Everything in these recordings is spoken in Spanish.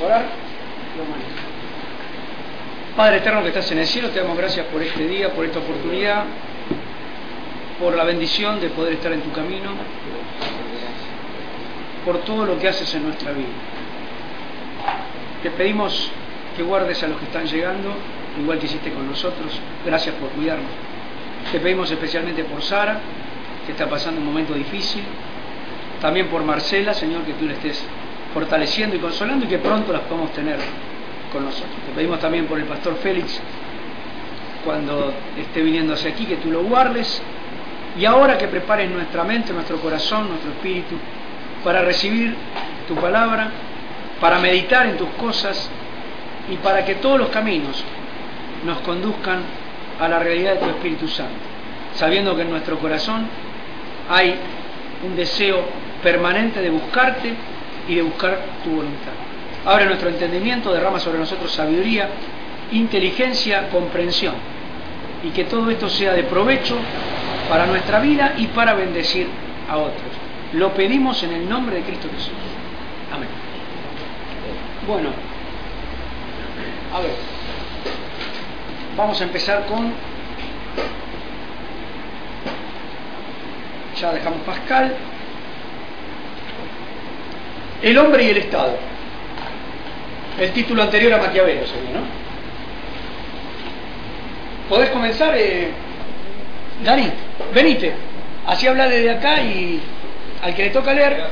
a orar. Padre eterno que estás en el cielo, te damos gracias por este día, por esta oportunidad, por la bendición de poder estar en tu camino, por todo lo que haces en nuestra vida. Te pedimos que guardes a los que están llegando, igual que hiciste con nosotros. Gracias por cuidarnos. Te pedimos especialmente por Sara, que está pasando un momento difícil. También por Marcela, Señor, que tú le estés fortaleciendo y consolando y que pronto las podamos tener con nosotros. Te pedimos también por el pastor Félix, cuando esté viniendo hacia aquí, que tú lo guardes. Y ahora que prepares nuestra mente, nuestro corazón, nuestro espíritu, para recibir tu palabra, para meditar en tus cosas y para que todos los caminos nos conduzcan a la realidad de tu Espíritu Santo, sabiendo que en nuestro corazón hay un deseo permanente de buscarte y de buscar tu voluntad. Abre nuestro entendimiento, derrama sobre nosotros sabiduría, inteligencia, comprensión, y que todo esto sea de provecho para nuestra vida y para bendecir a otros. Lo pedimos en el nombre de Cristo Jesús. Amén. Bueno, a ver, vamos a empezar con, ya dejamos Pascal, el hombre y el Estado. El título anterior a Maquiavelo, sería, ¿no? ¿Podés comenzar, eh, Dani? Venite. Así habla desde acá y al que le toca leer,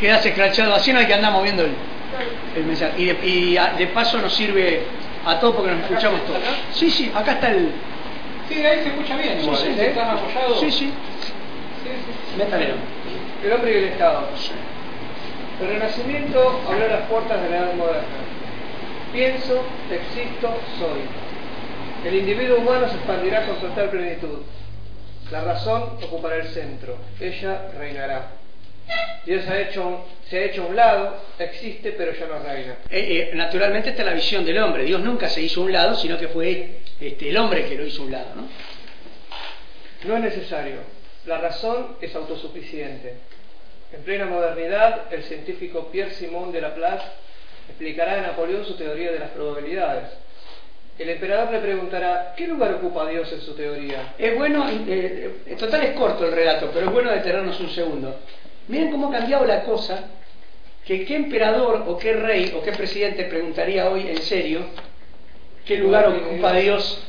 quedas escrachado. Así no hay que andar moviendo el, mensaje. Y de, y de, paso nos sirve a todos porque nos escuchamos todos. Sí, sí, acá está el. Sí, ahí se escucha bien. Sí, sí, ¿eh? Sí, sí. Sí, sí. Métale. El hombre y el Estado. El Renacimiento abrió las puertas de la Edad Moderna. Pienso, existo, soy. El individuo humano se expandirá con total plenitud. La razón ocupará el centro. Ella reinará. Dios ha hecho, se ha hecho a un lado, existe, pero ya no reina. Eh, eh, naturalmente esta es la visión del hombre. Dios nunca se hizo a un lado, sino que fue este, el hombre que lo hizo a un lado. ¿no? No es necesario. La razón es autosuficiente. En plena modernidad, el científico Pierre Simon de Laplace explicará a Napoleón su teoría de las probabilidades. El emperador le preguntará, ¿qué lugar ocupa Dios en su teoría? Es bueno, eh, en total es corto el relato, pero es bueno detenernos un segundo. Miren cómo ha cambiado la cosa, que qué emperador o qué rey o qué presidente preguntaría hoy en serio qué lugar ocupa Dios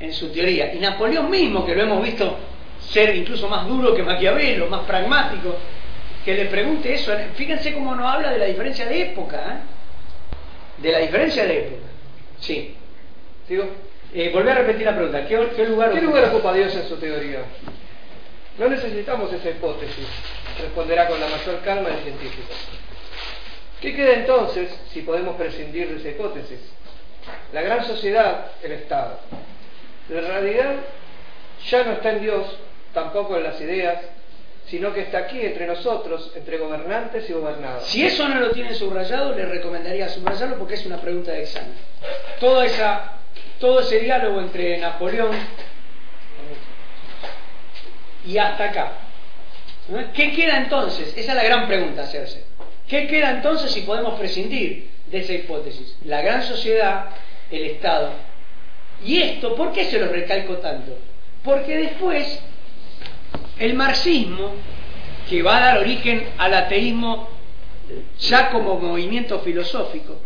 en su teoría. Y Napoleón mismo, que lo hemos visto ser incluso más duro que Maquiavelo, más pragmático, que le pregunte eso. Fíjense cómo nos habla de la diferencia de época, ¿eh? de la diferencia de época. Sí. ¿Sigo? Eh, volví a repetir la pregunta. ¿Qué, qué lugar, ¿Qué lugar ocupa Dios en su teoría? No necesitamos esa hipótesis, responderá con la mayor calma el científico. ¿Qué queda entonces si podemos prescindir de esa hipótesis? La gran sociedad, el Estado. La realidad ya no está en Dios, tampoco en las ideas, sino que está aquí entre nosotros, entre gobernantes y gobernados. Si eso no lo tienen subrayado, les recomendaría subrayarlo porque es una pregunta de examen. Toda esa, todo ese diálogo entre Napoleón y hasta acá. ¿Qué queda entonces? Esa es la gran pregunta a hacerse. ¿Qué queda entonces si podemos prescindir de esa hipótesis? La gran sociedad, el Estado. Y esto, ¿por qué se lo recalco tanto? Porque después el marxismo, que va a dar origen al ateísmo ya como movimiento filosófico,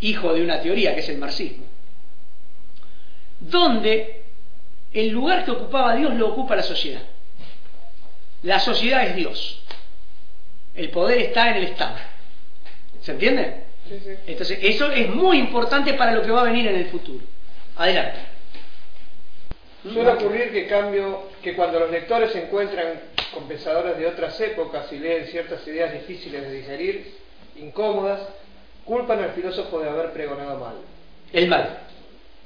hijo de una teoría que es el marxismo, donde el lugar que ocupaba Dios lo ocupa la sociedad. La sociedad es Dios. El poder está en el Estado. ¿Se entiende? Sí, sí. Entonces, eso es muy importante para lo que va a venir en el futuro. Adelante. Suele ocurrir que, cambio, que cuando los lectores se encuentran con pensadores de otras épocas y leen ciertas ideas difíciles de digerir, incómodas, culpan al filósofo de haber pregonado mal. El mal.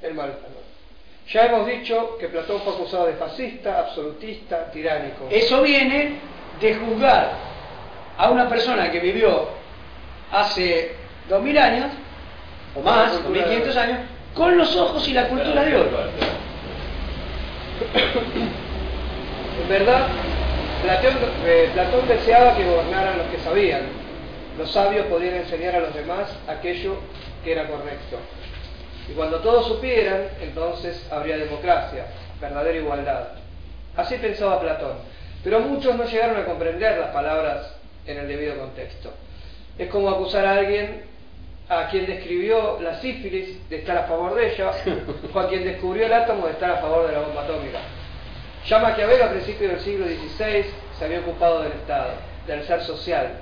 El mal. Ya hemos dicho que Platón fue acusado de fascista, absolutista, tiránico. Eso viene de juzgar a una persona que vivió hace 2000 años, o más, 2500 años, con los ojos y la cultura de oro. En verdad, Platón, eh, Platón, deseaba que gobernaran los que sabían, los sabios podían enseñar a los demás aquello que era correcto. Y cuando todos supieran, entonces habría democracia, verdadera igualdad. Así pensaba Platón. Pero muchos no llegaron a comprender las palabras en el debido contexto. Es como acusar a alguien a quien describió la sífilis de estar a favor de ella, o a quien descubrió el átomo de estar a favor de la bomba atómica. Ya Maquiavelo a principios del siglo XVI se había ocupado del Estado, del ser social,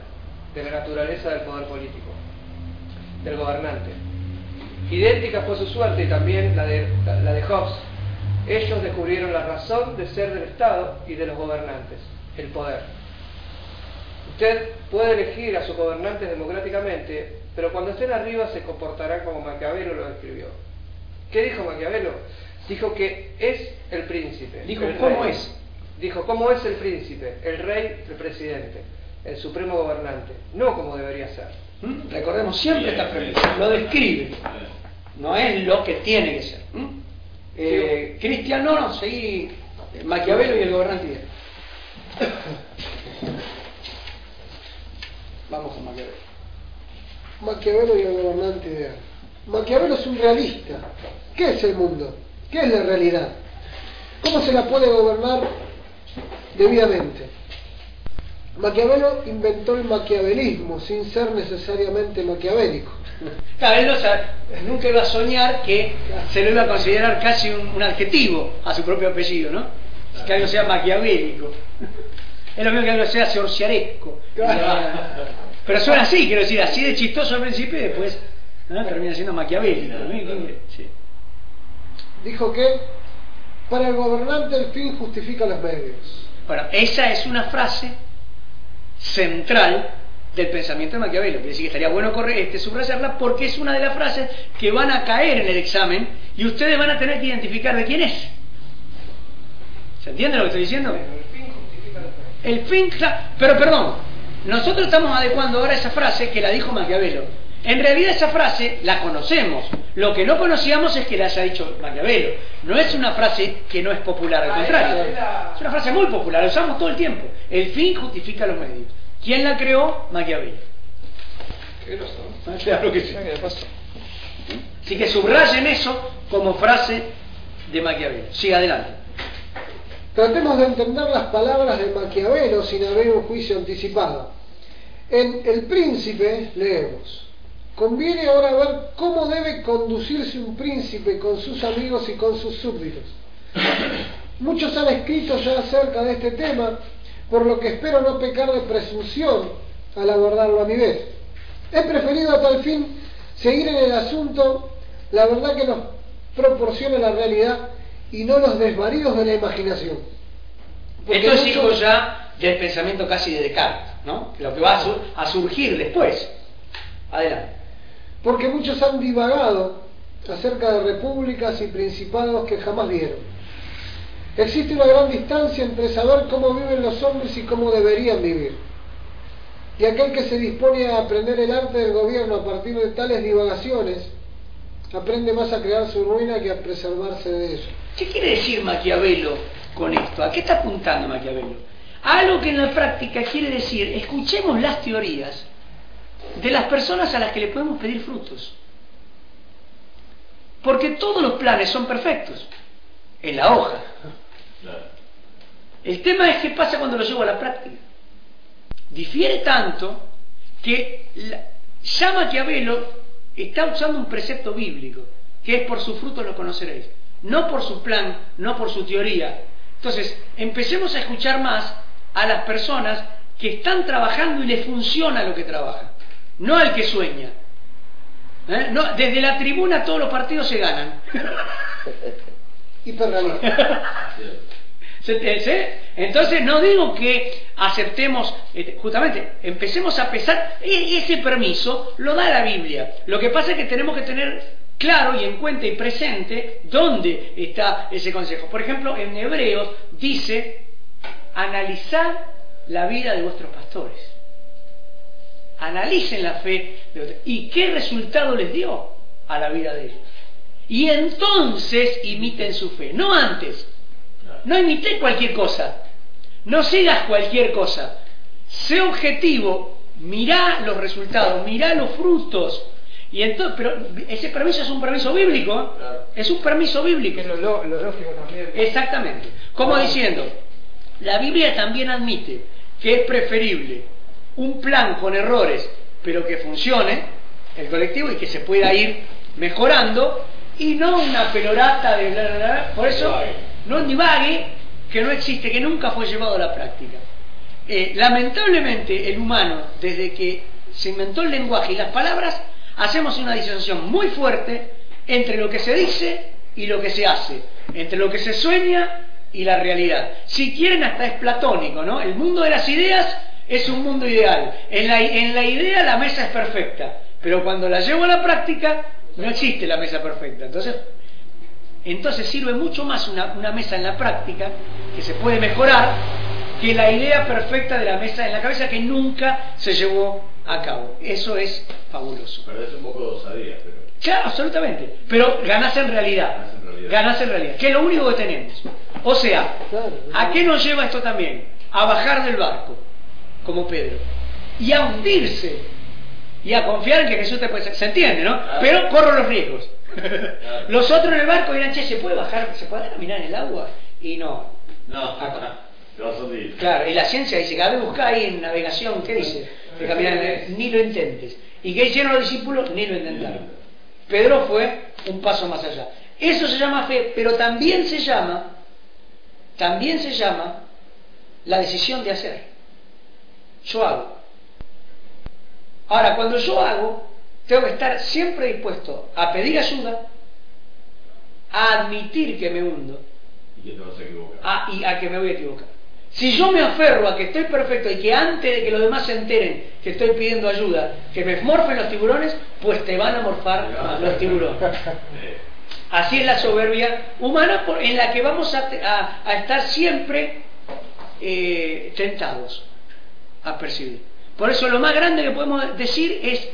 de la naturaleza del poder político, del gobernante. Idéntica fue su suerte y también la de, la de Hobbes. Ellos descubrieron la razón de ser del Estado y de los gobernantes, el poder. Usted puede elegir a sus gobernantes democráticamente, pero cuando estén arriba se comportarán como Maquiavelo lo describió. ¿Qué dijo Maquiavelo? Dijo que es el príncipe. Dijo, ¿cómo es? Dijo, ¿cómo es el príncipe? El rey, el presidente, el supremo gobernante. No como debería ser. ¿Mm? Recordemos siempre esta premisa. Lo describe. No es lo que tiene que ser. ¿Mm? Eh, Cristian, no, no, seguí Maquiavelo y el gobernante. Vamos con Maquiavelo. Maquiavelo y el gobernante ideal. Maquiavelo es un realista. ¿Qué es el mundo? ¿Qué es la realidad? ¿Cómo se la puede gobernar debidamente? Maquiavelo inventó el maquiavelismo sin ser necesariamente maquiavélico. Claro, él no nunca iba a soñar que se lo iba a considerar casi un, adjetivo a su propio apellido, ¿no? Que algo sea maquiavélico. Es lo mismo que algo sea sorciaresco. Pero suena así, quiero decir, así de chistoso al principio y después termina siendo maquiavélico. Dijo que para el gobernante el fin justifica los medios. Bueno, esa es una frase central del pensamiento de Maquiavelo. Quiere decir que estaría bueno correr, este, subrayarla porque es una de las frases que van a caer en el examen y ustedes van a tener que identificar de quién es. ¿Se entiende lo que estoy diciendo? El fin, pero perdón, nosotros estamos adecuando ahora esa frase que la dijo Maquiavelo. En realidad esa frase la conocemos. Lo que no conocíamos es que la haya dicho Maquiavelo. No es una frase que no es popular, al contrario. Es una frase muy popular, la usamos todo el tiempo. El fin justifica los medios. ¿Quién la creó? Maquiavelo. Claro que sí. Así que subrayen eso como frase de Maquiavelo. Sigue adelante. Tratemos de entender las palabras de Maquiavelo sin haber un juicio anticipado. En El Príncipe leemos, conviene ahora ver cómo debe conducirse un príncipe con sus amigos y con sus súbditos. Muchos han escrito ya acerca de este tema, por lo que espero no pecar de presunción al abordarlo a mi vez. He preferido a tal fin seguir en el asunto la verdad que nos proporciona la realidad y no los desvaríos de la imaginación. Esto es hijo ya del pensamiento casi de Descartes, ¿no? Lo que va a, surgir después. Adelante. Porque muchos han divagado acerca de repúblicas y principados que jamás vieron. Existe una gran distancia entre saber cómo viven los hombres y cómo deberían vivir. Y aquel que se dispone a aprender el arte del gobierno a partir de tales divagaciones, aprende más a crear su ruina que a preservarse de eso. ¿Qué quiere decir Maquiavelo con esto? ¿A qué está apuntando Maquiavelo? Algo que en la práctica quiere decir, escuchemos las teorías de las personas a las que le podemos pedir frutos. Porque todos los planes son perfectos en la hoja. El tema es qué pasa cuando lo llevo a la práctica. Difiere tanto que ya Maquiavelo está usando un precepto bíblico, que es por su fruto lo conoceréis. No por su plan, no por su teoría. Entonces, empecemos a escuchar más a las personas que están trabajando y les funciona lo que trabajan, no al que sueña. ¿Eh? No, desde la tribuna todos los partidos se ganan. Entonces no digo que aceptemos, este, justamente, empecemos a pesar, e-, ese permiso lo da la Biblia. Lo que pasa es que tenemos que tener claro y en cuenta y presente dónde está ese consejo. Por ejemplo, en Hebreos dice, analizar la vida de vuestros pastores. Analicen la fe de y qué resultado les dio a la vida de ellos. Y entonces imiten su fe, no antes. No imité cualquier cosa, no sigas cualquier cosa. Sé objetivo mirá los resultados, mirá los frutos. Y entonces, pero ese permiso es un permiso bíblico, es un permiso bíblico. Que lo, lo, lo lógico también. Exactamente. Como diciendo, la Biblia también admite que es preferible un plan con errores, pero que funcione el colectivo y que se pueda ir mejorando, y no una pelorata de bla bla bla. Por eso, no divague, que no existe, que nunca fue llevado a la práctica. Eh, lamentablemente, el humano, desde que se inventó el lenguaje y las palabras, hacemos una disociación muy fuerte entre lo que se dice y lo que se hace, entre lo que se sueña y la realidad. Si quieren, hasta es platónico, ¿no? El mundo de las ideas es un mundo ideal. En la, en la idea la mesa es perfecta, pero cuando la llevo a la práctica no existe la mesa perfecta. Entonces, entonces sirve mucho más una, una mesa en la práctica, que se puede mejorar, que la idea perfecta de la mesa en la cabeza que nunca se llevó a cabo. Eso es fabuloso. Pero es un poco de osadía, pero. Claro, absolutamente. Pero ganás en realidad. Ganás en realidad. Ganás en realidad. Que es lo único que tenemos. O sea. ¿a qué nos lleva esto también? A bajar del barco, como Pedro. Y a hundirse. Y a confiar en que Jesús te puede... Se entiende, ¿no? Pero corro los riesgos. Los otros en el barco dirán, che, ¿se puede bajar? ¿Se puede caminar en el agua? Y no. No, a. Claro, y la ciencia dice, cada vez busca ahí en navegación, ¿qué dice? Caminar en el- Ni lo intentes. ¿Y qué hicieron los discípulos? Ni lo intentaron. Pedro fue un paso más allá. Eso se llama fe, pero también se llama, también se llama la decisión de hacer. Yo hago. Ahora, cuando yo hago, tengo que estar siempre dispuesto a pedir ayuda, a admitir que me hundo, Y que te vas a equivocar. a- y a que me voy a equivocar. Si yo me aferro a que estoy perfecto y que antes de que los demás se enteren que estoy pidiendo ayuda, que me morfen los tiburones, pues te van a morfar los tiburones. Así es la soberbia humana por- en la que vamos a, te- a- a estar siempre eh, tentados a percibir. Por eso lo más grande que podemos decir es,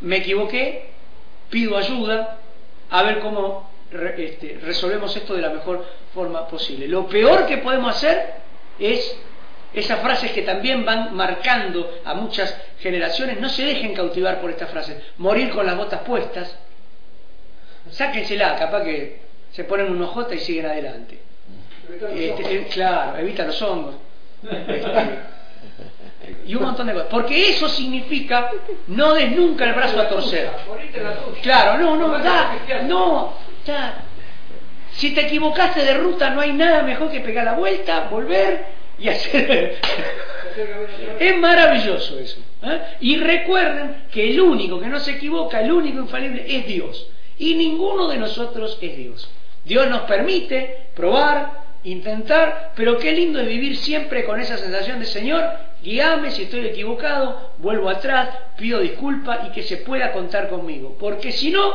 me equivoqué, pido ayuda, a ver cómo este, resolvemos esto de la mejor forma posible. Lo peor que podemos hacer es esas frases que también van marcando a muchas generaciones, no se dejen cautivar por estas frases, morir con las botas puestas, sáquensela, capaz que se ponen un ojota y siguen adelante. Este, eh, claro, evita los hongos. Este, y un montón de cosas. Porque eso significa no des nunca el brazo a torcer. Claro, no, no, da, no. Si te equivocaste de ruta, no hay nada mejor que pegar la vuelta, volver y hacer. Es maravilloso eso. ¿eh? Y recuerden que el único que no se equivoca, el único infalible es Dios. Y ninguno de nosotros es Dios. Dios nos permite probar, intentar, pero qué lindo es vivir siempre con esa sensación de Señor, guíame si estoy equivocado, vuelvo atrás, pido disculpas y que se pueda contar conmigo. Porque si no,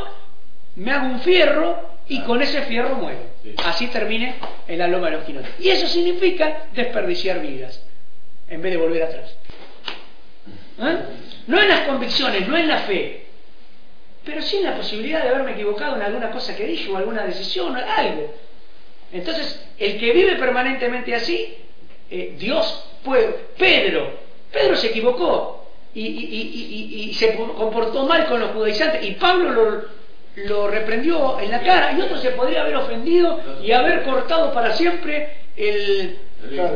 me hago un fierro y con ese fierro muero. Sí. Así termine en la loma de los quinotes. Y eso significa desperdiciar vidas en vez de volver atrás. ¿Eh? No en las convicciones, no en la fe, pero sí en la posibilidad de haberme equivocado en alguna cosa que dije o alguna decisión o algo. Entonces, el que vive permanentemente así, eh, Dios puede. Pedro, Pedro se equivocó y- y se comportó mal con los judaizantes y Pablo lo, lo reprendió en la cara y otro se podría haber ofendido y haber cortado para siempre el,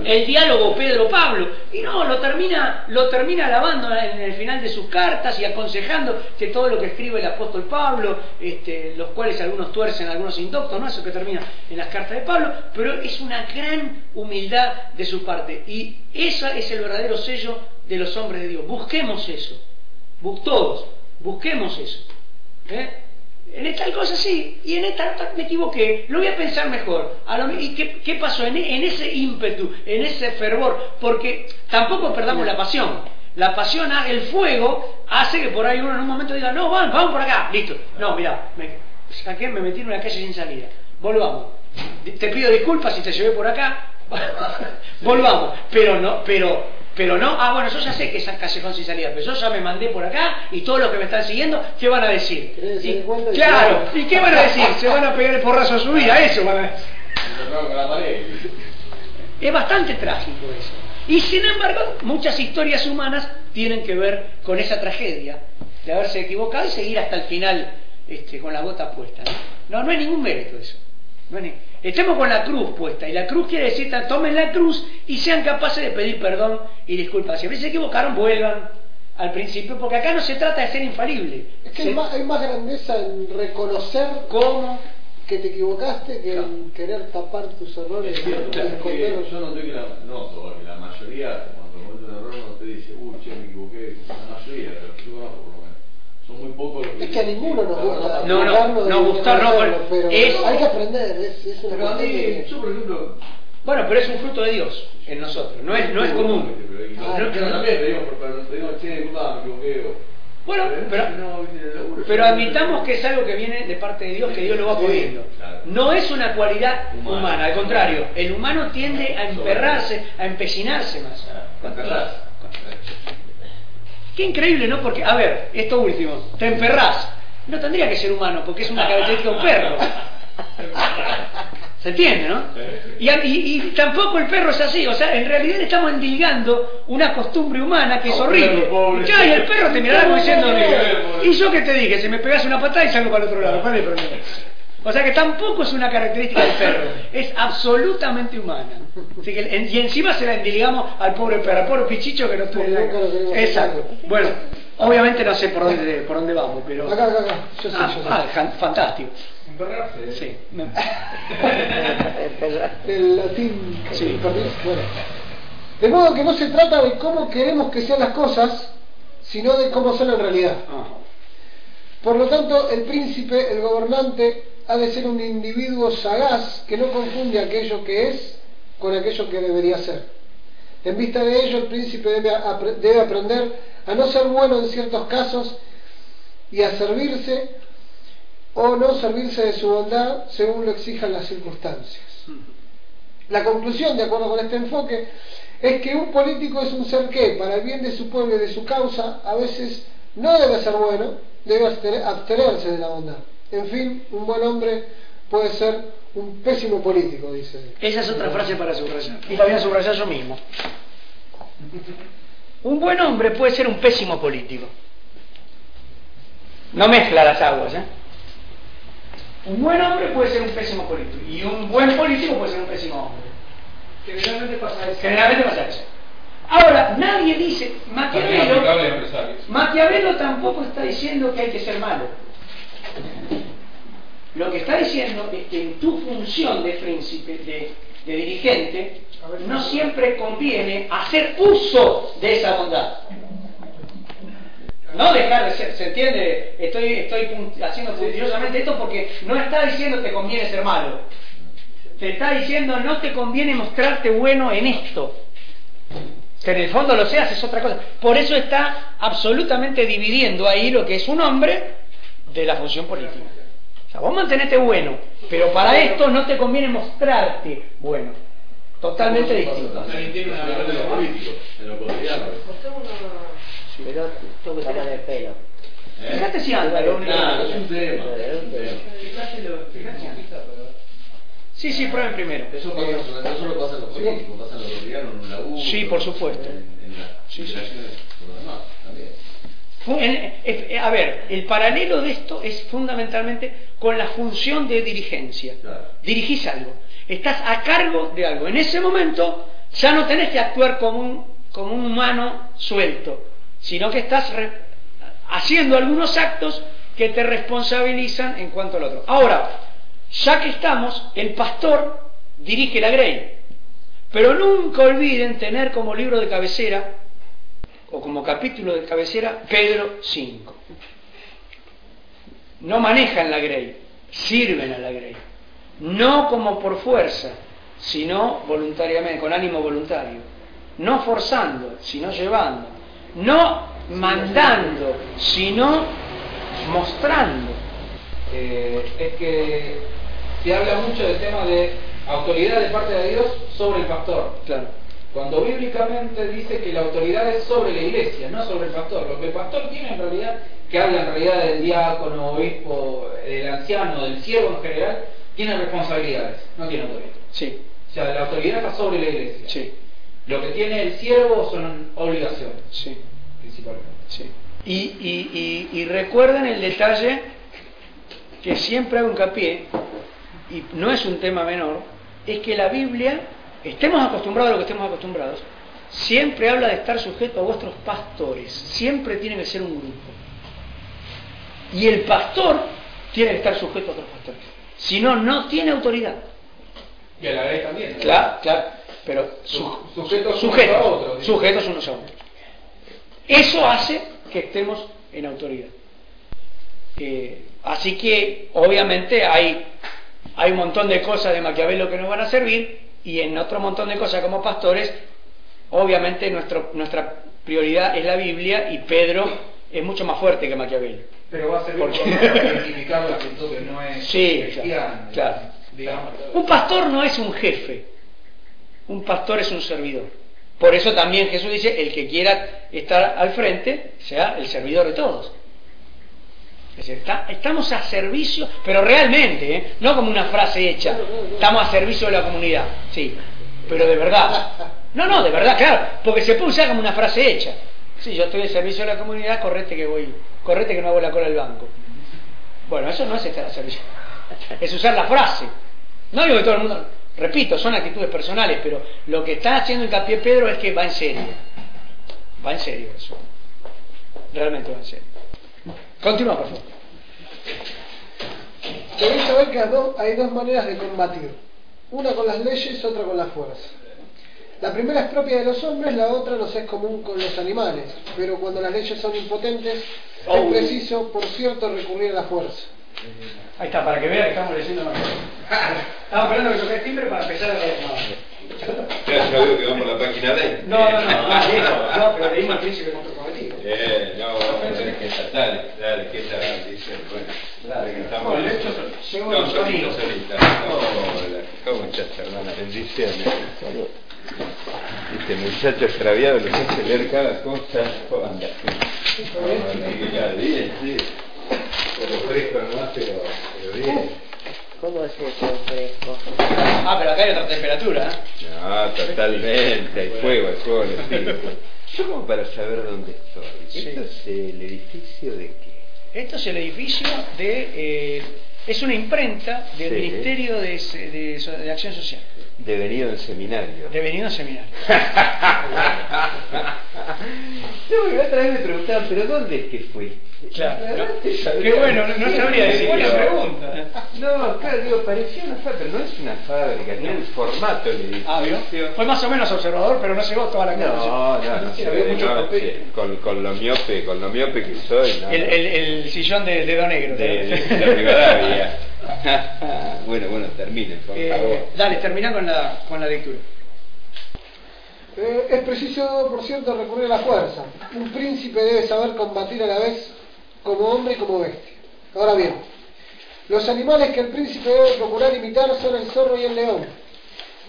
El diálogo Pedro-Pablo. Y no, lo termina, lo termina alabando en el final de sus cartas y aconsejando que todo lo que escribe el apóstol Pablo, este, los cuales algunos tuercen, algunos indoctos, ¿no? Eso que termina en las cartas de Pablo, pero es una gran humildad de su parte. Y ese es el verdadero sello de los hombres de Dios. Busquemos eso. Bu- todos, busquemos eso. ¿Eh? En esta cosa sí, y en esta otra me equivoqué, lo voy a pensar mejor. ¿Y qué, qué pasó? En, en ese ímpetu, en ese fervor, porque tampoco perdamos la pasión. La pasión, ha- el fuego, hace que por ahí uno en un momento diga, no, vamos, vamos por acá, listo. No, mira, me saqué, me metí en una calle sin salida. Volvamos. Te pido disculpas si te llevé por acá. Volvamos. Pero no, pero pero no, ah, bueno, yo ya sé que es callejón sin salida, pero yo ya me mandé por acá y todos los que me están siguiendo, ¿qué van a decir? Claro, ¿y qué van a decir? Se van a pegar el porrazo a su vida, eso van a decir. la. Es bastante trágico eso. Y sin embargo, muchas historias humanas tienen que ver con esa tragedia de haberse equivocado y seguir hasta el final este, con las botas puestas. ¿no? no, no hay ningún mérito eso. No hay ni- Estemos con la cruz puesta, y la cruz quiere decir, tomen la cruz y sean capaces de pedir perdón y disculpas. Si a veces se equivocaron, vuelvan al principio, porque acá no se trata de ser infalible. Es que Se- hay más, hay más grandeza en reconocer ¿Cómo? que te equivocaste que en querer tapar tus errores Es cierto, y esconderlos. yo noté que la, noto que la mayoría, cuando comete un error, no te dice, uy, che, me equivoqué. La mayoría, que yo conozco. Son muy pocos los que Es que a ninguno nos "Claro, gusta No, no, equivocarnos no, y gustar no, pero pero es- hay que aprender, es, es una Pero a mí, de- yo por ejemplo, Bueno, pero es un fruto de Dios en nosotros, no es, no es común. Pero, Ah, también pedimos, pero pedimos, che, disculpa, me equivoqué. o- Bueno, pero, laburo, pero yo- admitamos que es algo que viene de parte de Dios, que Dios lo va claro. No es una cualidad Humana. humana, al contrario, el humano tiende a emperrarse, a empecinarse más. Qué increíble, ¿no? Porque, a ver, esto último, te emperrás. No tendría que ser humano, porque es una característica de un perro. ¿Se entiende, no? Y, a- y- y tampoco el perro es así, o sea, en realidad le estamos endilgando una costumbre humana que es un horrible. pobre. Y el perro te mirará como diciendo, y yo que te dije, si me pegas una patada y salgo para el otro lado, ¿cuál es el problema? O sea que tampoco es una característica del perro, es absolutamente humana. Así que, en- y encima se la endilgamos al pobre perro, al pobre pichicho que no tuvo nunca Exacto. Bueno, obviamente no sé por dónde, por dónde vamos, pero... Acá, acá, acá, yo sé, Ah, yo sé. ah, fan- fantástico. Emperrarse. Sí. Del latín Sí. Bueno. De modo que no se trata de cómo queremos que sean las cosas, sino de cómo son en realidad. Ah. Por lo tanto, el príncipe, el gobernante, ha de ser un individuo sagaz que no confunde aquello que es con aquello que debería ser. En vista de ello, el príncipe debe, debe aprender a no ser bueno en ciertos casos y a servirse o no servirse de su bondad según lo exijan las circunstancias. La conclusión, de acuerdo con este enfoque, es que un político es un ser que, para el bien de su pueblo y de su causa, a veces no debe ser bueno, debe abstener- abstenerse de la bondad. En fin, un buen hombre puede ser un pésimo político, dice. Esa es otra frase para subrayar. Y la voy a subrayar yo mismo. Un buen hombre puede ser un pésimo político. No mezcla las aguas, ¿eh? Un buen hombre puede ser un pésimo político. Y un buen político puede ser un pésimo hombre. Generalmente pasa eso. Generalmente pasa eso. Ahora, nadie dice, Maquiavelo. Maquiavelo tampoco está diciendo que hay que ser malo. Lo que está diciendo es que en tu función de príncipe, de, de dirigente, no siempre conviene hacer uso de esa bondad. No dejar de ser, ¿se entiende? Estoy, estoy haciendo puntilosamente esto porque no está diciendo te conviene ser malo. Te está diciendo no te conviene mostrarte bueno en esto. Que en el fondo lo seas es otra cosa. Por eso está absolutamente dividiendo ahí lo que es un hombre de la función política. O sea, vos mantenete bueno, pero para esto no te conviene mostrarte bueno. Totalmente distinto. Los. Pero tengo que tomar el pelo. ¿Eh? Fíjate si. Nah, es un tema. Sí, sí, prueben primero. Eso, pasa, no solo pasa en los políticos, pasa en lo cotidiano, en un laburo. Sí, por supuesto. En, las Sí, sí. interacciones con los demás también. Eh, a ver, el paralelo de esto es fundamentalmente con la función de dirigencia. Dirigís algo, estás a cargo de algo. En ese momento ya no tenés que actuar como un, como un humano suelto, sino que estás haciendo algunos actos que te responsabilizan en cuanto al otro. Ahora, ya que estamos, el pastor dirige la grey. Pero nunca olviden tener como libro de cabecera o como capítulo de cabecera Pedro 5. No manejan la grey, sirven a la grey. No como por fuerza, sino voluntariamente, con ánimo voluntario. No forzando, sino llevando. No mandando, sino mostrando. Eh, es que se habla mucho del tema de autoridad de parte de Dios sobre el pastor. Claro. Cuando bíblicamente dice que la autoridad es sobre la iglesia, no sobre el pastor. Lo que el pastor tiene en realidad, que habla en realidad del diácono, obispo, del anciano, del siervo en general, tiene responsabilidades, no tiene autoridad. Sí, O sea, la autoridad está sobre la iglesia. sí, Lo que tiene el siervo son obligaciones. sí. principalmente. Sí. Y, y, y, y recuerden el detalle que siempre hago hincapié, y no es un tema menor, es que la Biblia, estemos acostumbrados a lo que estemos acostumbrados, siempre habla de estar sujeto a vuestros pastores, siempre tiene que ser un grupo. Y el pastor tiene que estar sujeto a otros pastores. Si no, no tiene autoridad. Y a la ley también. ¿no? Claro, claro. Pero su- Su- sujetos sujetos, unos a otros, sujetos unos a otros. Eso hace que estemos en autoridad. Eh, así que, obviamente, hay, hay un montón de cosas de Maquiavelo que nos van a servir y en otro montón de cosas como pastores, obviamente nuestro, nuestra prioridad es la Biblia y Pedro es mucho más fuerte que Maquiavelo. Pero va a servir Porque- para identificar la actitud que no es Sí, cristiana. claro, claro. Digamos. Un pastor no es un jefe, un pastor es un servidor. Por eso también Jesús dice, el que quiera estar al frente, sea el servidor de todos. Estamos a servicio, pero realmente, ¿eh? no como una frase hecha, estamos a servicio de la comunidad, sí, pero de verdad. No, no, de verdad, claro, porque se puede usar como una frase hecha. Sí, yo estoy al servicio de la comunidad, correte que voy, correte que no hago la cola del banco. Bueno, eso no es estar a servicio, es usar la frase. No digo que todo el mundo, repito, son actitudes personales, pero lo que está haciendo hincapié Pedro es que va en serio. Va en serio eso. Realmente va en serio. Continúa, por favor. Debéis saber que hay dos- maneras de combatir. Una con las leyes, otra con la fuerza. La primera es propia de los hombres, la otra nos es común con los animales. Pero cuando las leyes son impotentes, Oh. es preciso, por cierto, recurrir a la fuerza. Ahí está, para que vean que estamos leyendo más. Estamos esperando que toque el timbre para empezar a leer. Ya, ya veo que vamos a la página 20. No, no, no, no, no, no, pero leímos contra el prometido. Eh, no, tenés que dale, dale, ¿qué tal? Dice, bueno, dale, que estamos. Bueno, hecho, no, solita. Hola, ¿cómo estás, hermana? Bendiciones. Este muchacho extraviado lo hace leer cada cosa. ¿Cómo anda? Día, sí. Pero fresco nomás, pero, pero bien. ¿Cómo es eso fresco? Ah, pero acá hay otra temperatura. ¿eh? No, totalmente, hay fuego, hay fuego en el. Yo como para saber dónde estoy. Sí. ¿Esto es el edificio de qué? Esto es el edificio de... eh, es una imprenta del Sí. Ministerio de, de- de Acción Social, Devenido en seminario. devenido seminario. No, y otra vez me preguntaban, ¿pero dónde es que fuiste? Claro, Qué bueno, no- no sabría decir, buena pregunta. No, claro, digo, parecía una fábrica, pero no es una fábrica, tiene el formato edificio. Ah, ¿vio? Fue más o menos observador, pero no llegó toda la clase. No, no, no, se ve mucho papel. con, con lo miope, con lo miope que soy, no, El, el, el sillón de dedo negro. de, de, de. bueno, bueno, terminen, por Eh, favor. dale, termina con la, con la lectura. Eh, es preciso, por cierto, recurrir a la fuerza. Un príncipe debe saber combatir a la vez como hombre y como bestia. Ahora bien, los animales que el príncipe debe procurar imitar son el zorro y el león.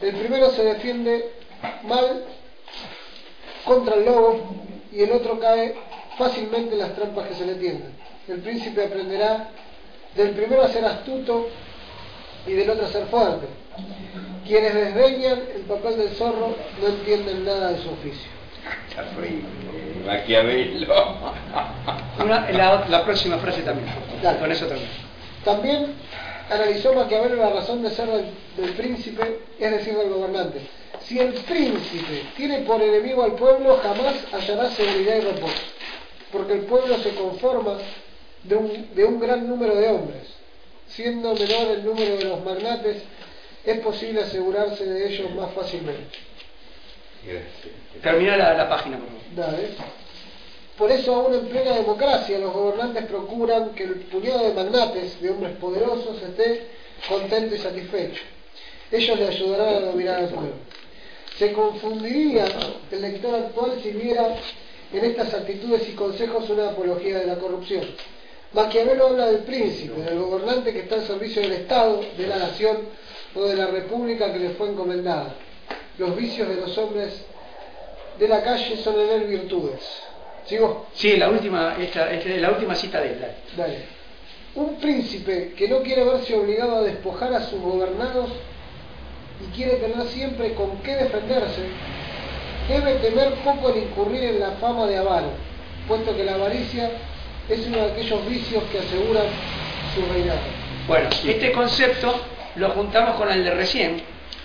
El primero se defiende mal contra el lobo y el otro cae fácilmente en las trampas que se le tienden. El príncipe aprenderá del primero a ser astuto y del otro a ser fuerte. Quienes desdeñan el papel del zorro no entienden nada de su oficio. Maquiavelo. Una- la, la próxima frase también. Dale. Con eso también. También analizó Maquiavelo la razón de ser del, del príncipe, es decir, del gobernante. Si el príncipe tiene por enemigo al pueblo, jamás hallará seguridad y reposo, porque el pueblo se conforma de un, de un gran número de hombres. Siendo menor el número de los magnates, es posible asegurarse de ellos más fácilmente. Termina la, la página, por favor. Dale. Por eso, aún en plena democracia, los gobernantes procuran que el puñado de magnates, de hombres poderosos, esté contento y satisfecho. Ellos le ayudarán a dominar al pueblo. Se confundiría el lector actual si viera en estas actitudes y consejos una apología de la corrupción. Maquiavelo habla del príncipe, del gobernante que está al servicio del Estado, de la nación o de la república que le fue encomendada. Los vicios de los hombres de la calle son en él virtudes. ¿Sigo? Sí, la última, esta, esta es la última cita de él. dale. Dale. Un príncipe que no quiere verse obligado a despojar a sus gobernados y quiere tener siempre con qué defenderse, debe temer poco en incurrir en la fama de avaro. puesto que la avaricia es uno de aquellos vicios que aseguran su reinado. Bueno, este concepto lo juntamos con el de recién,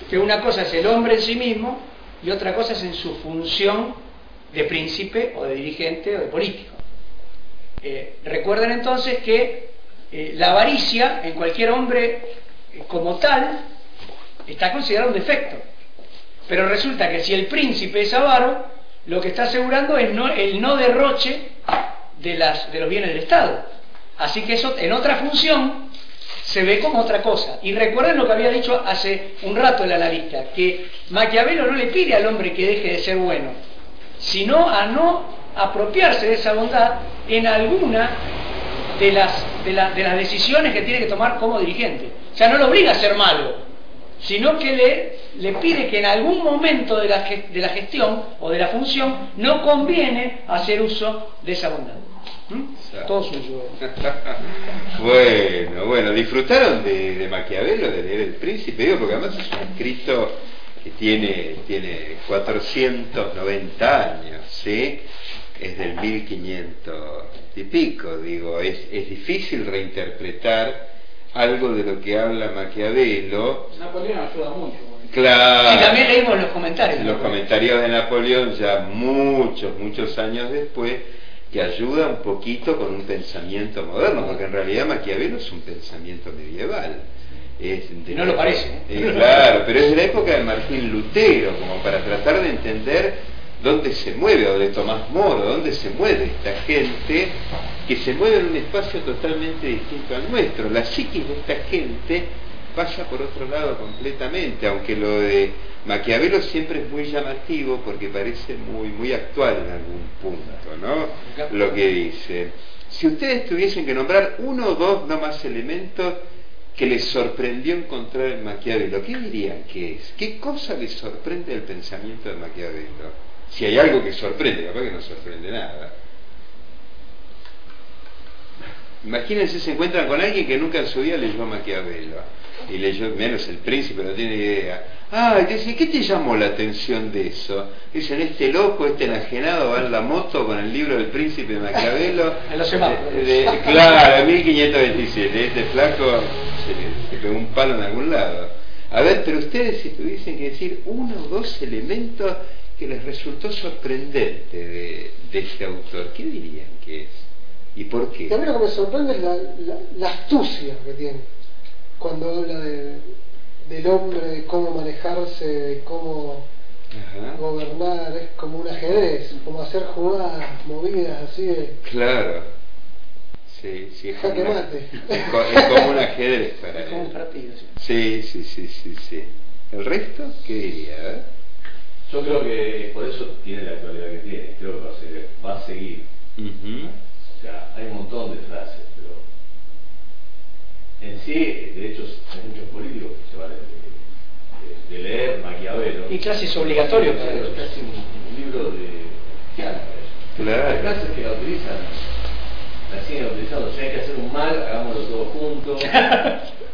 que una cosa es el hombre en sí mismo y otra cosa es en su función de príncipe o de dirigente o de político. Eh, recuerden entonces que eh, la avaricia en cualquier hombre eh, como tal está considerada un defecto. Pero resulta que si el príncipe es avaro, lo que está asegurando es no- el no derroche de, las, de los bienes del Estado. Así que eso en otra función se ve como otra cosa. Y recuerden lo que había dicho hace un rato el analista, que Maquiavelo no le pide al hombre que deje de ser bueno, sino a no apropiarse de esa bondad en alguna de las, de, de las decisiones que tiene que tomar como dirigente. O sea, no lo obliga a ser malo, sino que le, pide que en algún momento de la gestión o de la función no conviene hacer uso de esa bondad. ¿Mm? Todo suyo. Bueno, bueno, disfrutaron de, de Maquiavelo, de leer El Príncipe, digo, porque además es un escrito que tiene, tiene 490 años, ¿sí? Es del 1500 y pico, digo, es, es difícil reinterpretar algo de lo que habla Maquiavelo. Napoleón ayuda mucho. Claro. Sí, también leímos los comentarios. los comentarios de Napoleón ya muchos, muchos años después, que ayuda un poquito con un pensamiento moderno, porque en realidad Maquiavelo es un pensamiento medieval. Es de No lo parece, Eh, claro, pero es de la época de Martín Lutero, como para tratar de entender dónde se mueve, o de Tomás Moro, dónde se mueve esta gente que se mueve en un espacio totalmente distinto al nuestro. La psiquis de esta gente pasa por otro lado completamente, aunque lo de Maquiavelo siempre es muy llamativo porque parece muy, muy actual en algún punto, ¿no? Lo que dice. Si ustedes tuviesen que nombrar uno o dos no más elementos que les sorprendió encontrar en Maquiavelo, ¿qué dirían que es? ¿Qué cosa les sorprende del pensamiento de Maquiavelo? Si hay algo que sorprende, capaz que no sorprende nada. Imagínense, se encuentran con alguien que nunca en su vida leyó Maquiavelo. Y leyó, menos el príncipe, no tiene idea. Ah, y dice, ¿qué te llamó la atención de eso? Dicen, este loco, este enajenado va en la moto con el libro del príncipe Maquiavelo. En los semáforos. De- de- claro, 1527. Este flaco se, se pegó un palo en algún lado. A ver, pero ustedes si tuviesen que decir uno o dos elementos que les resultó sorprendente de, de este autor, ¿qué dirían que es? ¿Y por qué? Y a mí lo que me sorprende es la, la- la astucia que tiene cuando habla de- del hombre, de cómo manejarse, de cómo Ajá. gobernar, es como un ajedrez, como hacer jugadas, movidas así de... Claro. Sí, sí, es como, una- mate. es co- es como un ajedrez para Es como un él. partido. sí. Sí, sí, sí, sí, sí. ¿El resto? ¿Qué diría? Yo creo que por eso tiene la actualidad que tiene, creo que va a, seguir- va a seguir. Ujú. O sea, hay un montón de frases, en sí, de hecho, hay muchos políticos que se van de, de- de leer Maquiavelo. Y casi es obligatorio para Es ellos. casi un, un libro de. Claro. Hay frases que la utilizan, la siguen utilizando. Si hay que hacer un mal, hagámoslo todos juntos.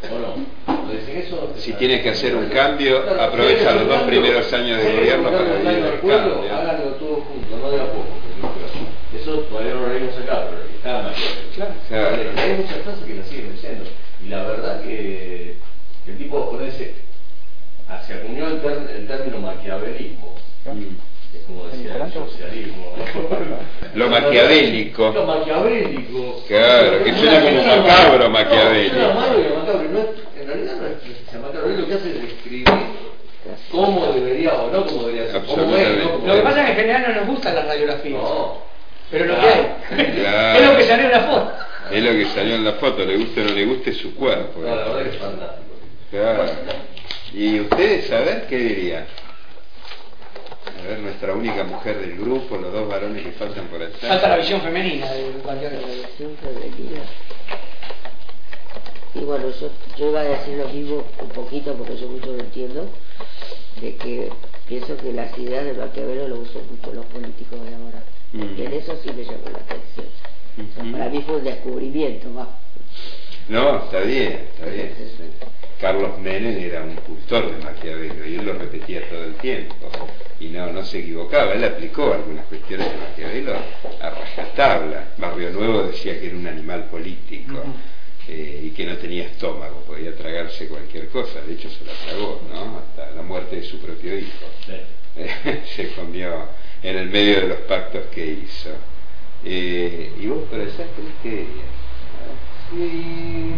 ¿O no? Dicen eso, Si tienes que hacer un cambio, Claro, aprovecha los dos primeros años de gobierno para vivir el pueblo, cambio. Háganlo todos juntos, no de a poco. Eso todavía no lo leímos acá, pero está en Maquiavelo. Claro. Hay muchas frases que la siguen diciendo. Y la verdad que el tipo ah, se acuñó el, ter- el término maquiavelismo. Mm. Es como decía el socialismo. Lo maquiavélico. Lo maquiavélico. Claro, que suena como macabro, maquiavélico. No, macabro. no es- en realidad no es macabro, es lo que hace es describir cómo debería o no cómo debería ser. Cómo es, cómo Lo que pasa es que en general no nos gustan las radiografías. No. Pero lo que Claro. hay. Claro. es lo que salió en la foto. Es lo que salió en la foto, le guste o no le guste su cuerpo. No, la verdad que es fantástico. Claro. ¿Y ustedes, a ver, qué dirían? A ver, nuestra única mujer del grupo, los dos varones que faltan por allá. Falta la visión femenina de cualquier Siempre venía. Y bueno, yo, yo iba a decir lo mismo un poquito porque yo mucho lo entiendo, de que pienso que las ideas de Maquiavelo lo usan mucho los políticos de ahora. Mm. Y en eso sí me llamó la atención. Para mí fue un descubrimiento más. No, está bien, está bien. Carlos Menem era un cultor de Maquiavelo y él lo repetía todo el tiempo y no, no se equivocaba, él aplicó algunas cuestiones de Maquiavelo a rajatabla. Barrio Nuevo decía que era un animal político. Eh, y que no tenía estómago, podía tragarse cualquier cosa, de hecho se la tragó, ¿no? Hasta la muerte de su propio hijo. se comió en el medio de los pactos que hizo. Eh, ¿Y vos, por allá, qué dirías? Sí.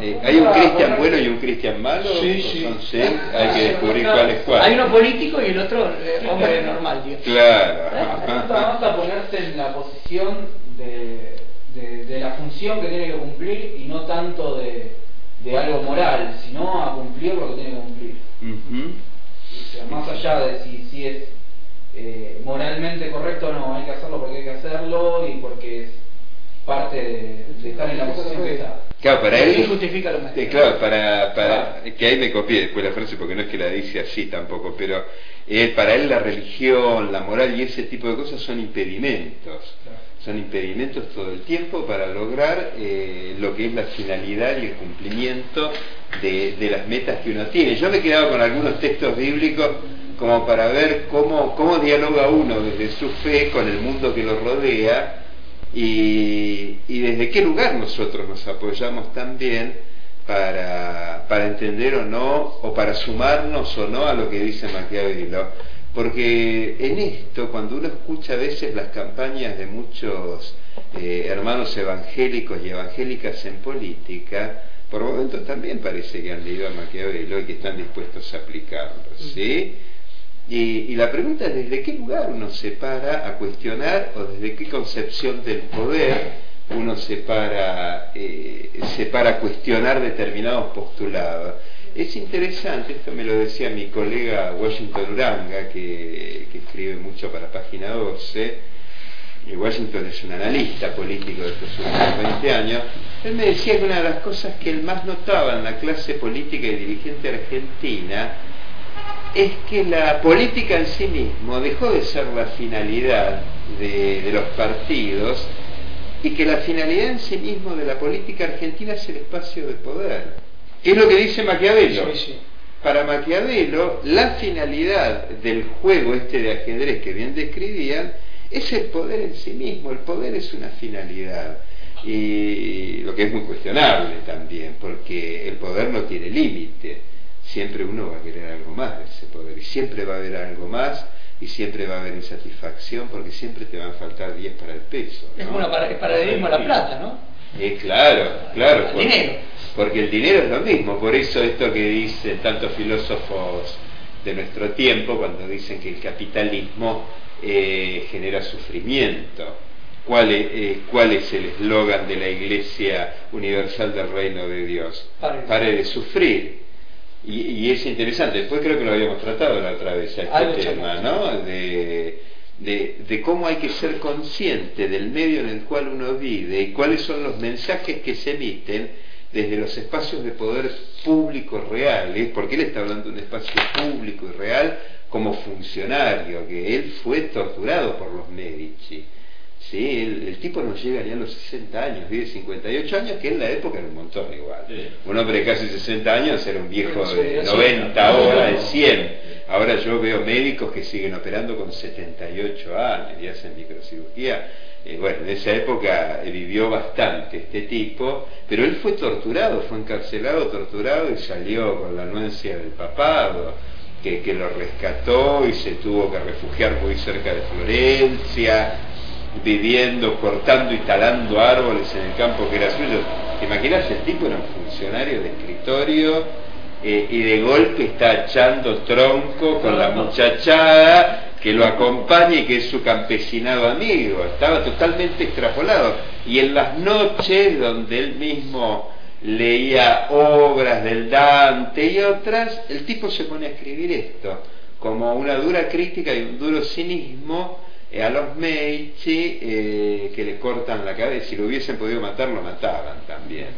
Eh, ¿Hay un cristian bueno y un cristian malo? Sí, sí. Entonces, hay que descubrir cuál es cuál. Hay uno político y el otro eh, hombre normal, digamos. Claro. Basta ponerse en la posición de, de, de la función que tiene que cumplir y no tanto de, de algo moral, sino a cumplir lo que tiene que cumplir. Más allá de si, si es eh, moralmente correcto o no, hay que hacerlo porque hay que hacerlo y porque es parte de, de estar en la posición que está. Claro, para él. justifica lo más. Eh, claro, para, para que ahí me copié después la frase porque no es que la dice así tampoco, pero eh, para él la religión, la moral y ese tipo de cosas son impedimentos. Son impedimentos todo el tiempo para lograr eh, lo que es la finalidad y el cumplimiento de, de las metas que uno tiene. Yo me he quedado con algunos textos bíblicos como para ver cómo, cómo dialoga uno desde su fe con el mundo que lo rodea y, y desde qué lugar nosotros nos apoyamos también para, para entender o no, o para sumarnos o no a lo que dice Maquiavelo. Porque en esto, cuando uno escucha a veces las campañas de muchos eh, hermanos evangélicos y evangélicas en política, por momentos también parece que han leído a Maquiavelo y que están dispuestos a aplicarlo, ¿sí? Y, y la pregunta es desde qué lugar uno se para a cuestionar o desde qué concepción del poder uno se para, eh, se para a cuestionar determinados postulados. Es interesante, esto me lo decía mi colega Washington Uranga, que, que escribe mucho para Página 12, y Washington es un analista político de estos últimos 20 años, él me decía que una de las cosas que él más notaba en la clase política y dirigente argentina es que la política en sí mismo dejó de ser la finalidad de, de los partidos y que la finalidad en sí mismo de la política argentina es el espacio de poder. ¿Qué es lo que dice Maquiavelo? Sí, sí. Para Maquiavelo, la finalidad del juego este de ajedrez que bien describían es el poder en sí mismo. El poder es una finalidad. Y lo que es muy cuestionable también, porque el poder no tiene límite. Siempre uno va a querer algo más de ese poder. Y siempre va a haber algo más y siempre va a haber insatisfacción porque siempre te van a faltar 10 para el peso. Es como una para- el paradigma de la plata, ¿no? Eh, claro, claro. El porque- dinero. Porque el dinero es lo mismo, por eso esto que dicen tantos filósofos de nuestro tiempo, cuando dicen que el capitalismo eh, genera sufrimiento. ¿Cuál es, eh, cuál es el eslogan de la Iglesia Universal del Reino de Dios? Pare de- de sufrir. Y, y es interesante, después creo que lo habíamos tratado la otra vez este tema. ¿no? De, de, de cómo hay que ser consciente del medio en el cual uno vive y cuáles son los mensajes que se emiten desde los espacios de poder públicos reales, porque él está hablando de un espacio público y real como funcionario, que él fue torturado por los Medici. Sí, el, el tipo no llega ni a los 60 años, vive 58 años, que en la época era un montón igual. Sí. Un hombre de casi 60 años era un viejo de sí. 90 ahora, de 100. Ahora yo veo médicos que siguen operando con 78 años y hacen microcirugía. Eh, bueno, en esa época eh, vivió bastante este tipo, pero él fue torturado, fue encarcelado, torturado y salió con la anuencia del papado, que, que lo rescató y se tuvo que refugiar muy cerca de Florencia, viviendo, cortando y talando árboles en el campo que era suyo. ¿Te imaginas? El tipo era un funcionario de escritorio eh, y de golpe está echando tronco con la muchachada que lo acompaña y que es su campesinado amigo. Estaba totalmente extrapolado. Y en las noches donde él mismo leía obras del Dante y otras, el tipo se pone a escribir esto, como una dura crítica y un duro cinismo a los Medici eh, que le cortan la cabeza. Si lo hubiesen podido matar, lo mataban también.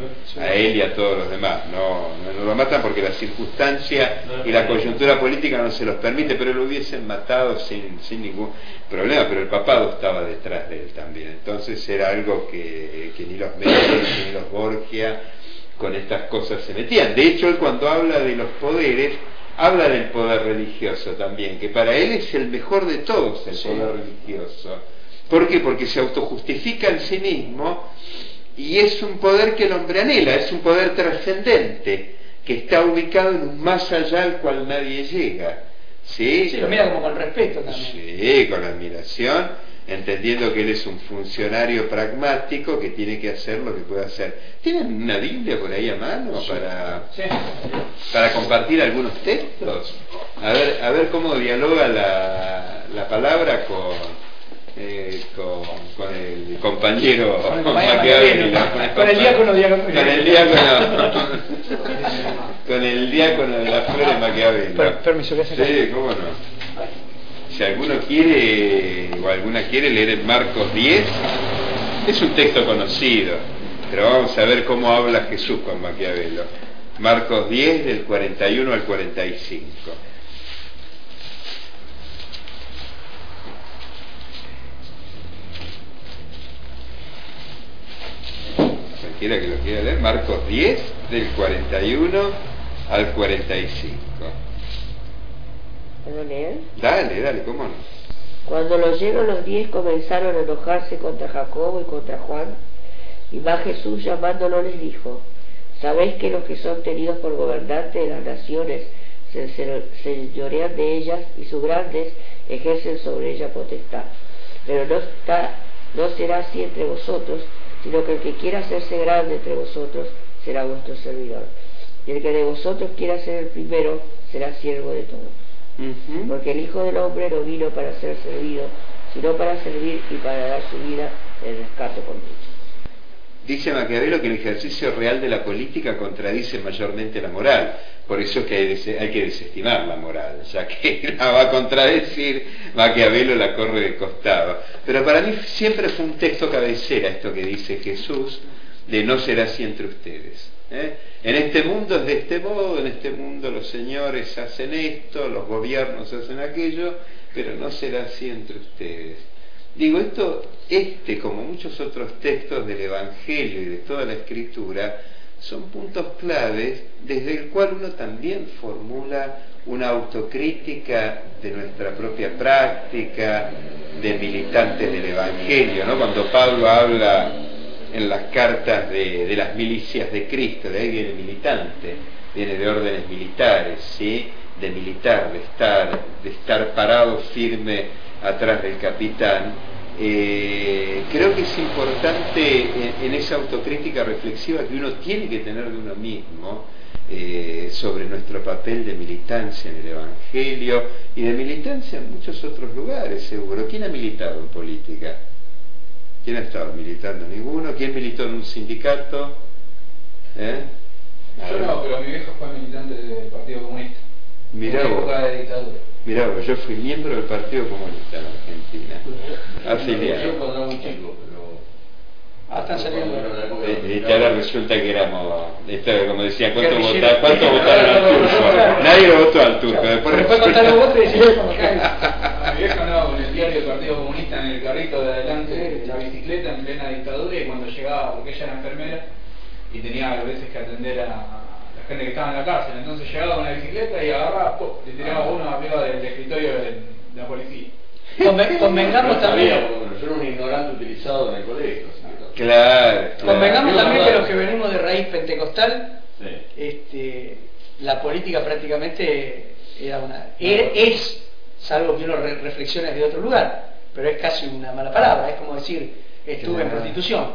A él y a todos los demás. No, no, no lo matan porque la circunstancia y la coyuntura política no se los permite, pero lo hubiesen matado sin, sin ningún problema. Pero el papado estaba detrás de él también. Entonces era algo que, que ni los Medici ni los Borgia con estas cosas se metían. De hecho, él cuando habla de los poderes, habla del poder religioso también, que para él es el mejor de todos el poder religioso. ¿Por qué? Porque se autojustifica en sí mismo y es un poder que el hombre anhela, es un poder trascendente, que está ubicado en un más allá al cual nadie llega. ¿Sí? Sí, lo mira como con respeto también. Sí, con admiración, entendiendo que él es un funcionario pragmático que tiene que hacer lo que puede hacer. ¿Tienen una Biblia por ahí a mano para, Sí. para compartir algunos textos? A ver, a ver cómo dialoga la, la palabra con, eh, con, con el compañero Con el Maquiavelo, Maquiavelo. Con el diácono diácono. Con el diácono, con el diácono de las flores Maquiavelo. Per- permiso, que Sí, cómo no. Si alguno quiere o alguna quiere leer en Marcos 10, es un texto conocido, pero vamos a ver cómo habla Jesús con Maquiavelo. Marcos 10 del 41 al 45. Cualquiera que lo quiera leer, Marcos 10 del 41 al 45. ¿Puedo leer? Dale, dale, ¿cómo no? Cuando los oyeron los diez comenzaron a enojarse contra Jacobo y contra Juan, y más Jesús llamándolo les dijo, ¿sabéis que los que son tenidos por gobernantes de las naciones se se- señorean de ellas y sus grandes ejercen sobre ella potestad? Pero no, está, no será así entre vosotros, sino que el que quiera hacerse grande entre vosotros será vuestro servidor. Y el que de vosotros quiera ser el primero será siervo de todos. Porque el Hijo del Hombre no vino para ser servido, sino para servir y para dar su vida en rescate por muchos. Dice Maquiavelo que el ejercicio real de la política contradice mayormente la moral, por eso es que hay, hay que desestimar la moral, ya que la va a contradecir, Maquiavelo la corre de costado. Pero para mí siempre fue un texto cabecera esto que dice Jesús, de no será así entre ustedes. ¿Eh? En este mundo es de este modo, en este mundo los señores hacen esto, los gobiernos hacen aquello, pero no será así entre ustedes. Digo, esto, este, como muchos otros textos del Evangelio y de toda la Escritura, son puntos claves desde el cual uno también formula una autocrítica de nuestra propia práctica, de militantes del Evangelio, ¿no? Cuando Pablo habla en las cartas de, las milicias de Cristo, de ahí viene militante, viene de órdenes militares, ¿sí? De militar, de estar, de estar parado firme atrás del capitán. Eh, creo que es importante en, en esa autocrítica reflexiva que uno tiene que tener de uno mismo eh, sobre nuestro papel de militancia en el Evangelio y de militancia en muchos otros lugares, seguro. ¿Quién ha militado en política? ¿Quién ha estado militando? Ninguno. ¿Quién militó en un sindicato? ¿Eh? Yo no, pero mi viejo fue militante del Partido Comunista. Mirá vos. Mirá yo fui miembro del Partido Comunista en Argentina. Yo Afiliado. cuando era muy chico, pero. Ah, están saliendo. Eh, y ahora resulta que éramos, esto, como decía, ¿cuánto, Guerrillero. vota- cuánto votaron al turco? Nadie lo votó al turco. Después Después resulta- contar los votos y mi viejo andaba con el diario del Partido Comunista en el carrito de adelante de la bicicleta en plena dictadura y cuando llegaba, porque ella era enfermera y tenía a veces que atender a la gente que estaba en la cárcel, entonces llegaba con la bicicleta y agarraba, ¡pum! le tiraba uno arriba del escritorio de la policía. Conven- Convengamos también, Yo era un ignorante utilizado en el colegio. Claro, convengamos Claro. también que los que venimos de raíz pentecostal, Sí. este, la política prácticamente era una, es, salvo que uno re- reflexione de otro lugar, pero es casi una mala palabra, es como decir, estuve en prostitución.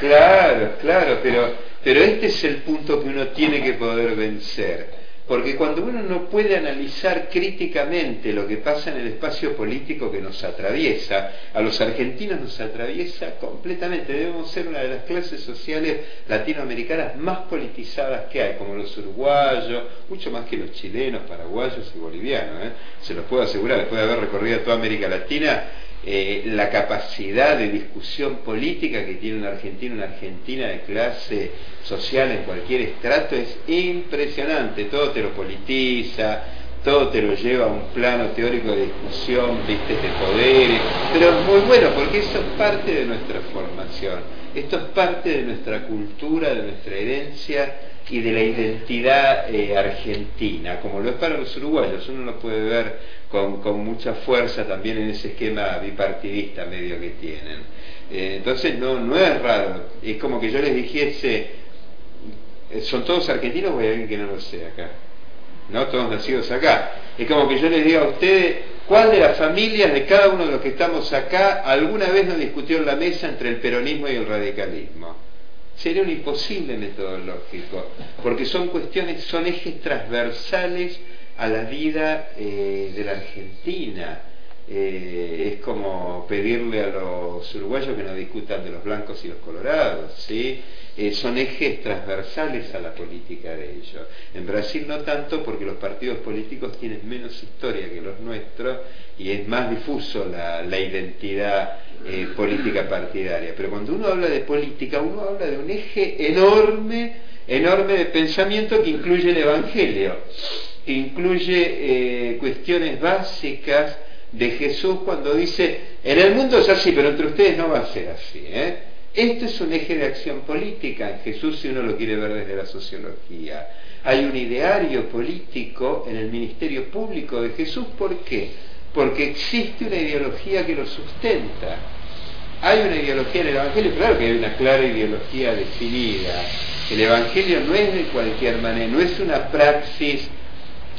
Claro, claro, pero, pero este es el punto que uno tiene que poder vencer. Porque cuando uno no puede analizar críticamente lo que pasa en el espacio político que nos atraviesa, a los argentinos nos atraviesa completamente. Debemos ser una de las clases sociales latinoamericanas más politizadas que hay, como los uruguayos, mucho más que los chilenos, paraguayos y bolivianos. ¿eh? Se los puedo asegurar, después de haber recorrido toda América Latina, eh, la capacidad de discusión política que tiene un argentino, una argentina de clase social en cualquier estrato es impresionante, todo te lo politiza, todo te lo lleva a un plano teórico de discusión, viste, de poderes, pero es muy bueno porque eso es parte de nuestra formación, esto es parte de nuestra cultura, de nuestra herencia y de la identidad eh, argentina, como lo es para los uruguayos, uno lo puede ver con, mucha fuerza también en ese esquema bipartidista medio que tienen. Eh, entonces no, no es raro, es como que yo les dijese, eh, ¿son todos argentinos o hay alguien que no lo sea acá? ¿no? Todos nacidos acá. Es como que yo les diga a ustedes, ¿cuál de las familias de cada uno de los que estamos acá alguna vez no discutió en la mesa entre el peronismo y el radicalismo? Sería un imposible metodológico, porque son cuestiones, son ejes transversales a la vida eh, de la Argentina. Eh, es como pedirle a los uruguayos que no discutan de los blancos y los colorados, ¿sí? Eh, son ejes transversales a la política de ellos. En Brasil no tanto porque los partidos políticos tienen menos historia que los nuestros y es más difuso la, identidad eh, política partidaria. Pero cuando uno habla de política, uno habla de un eje enorme, enorme de pensamiento que incluye el Evangelio, que incluye eh, cuestiones básicas de Jesús cuando dice, en el mundo es así, pero entre ustedes no va a ser así. ¿eh? Este es un eje de acción política en Jesús si uno lo quiere ver desde la sociología. Hay un ideario político en el ministerio público de Jesús. ¿Por qué? Porque existe una ideología que lo sustenta. Hay una ideología en el Evangelio, claro que hay una clara ideología definida. El Evangelio no es de cualquier manera, no es una praxis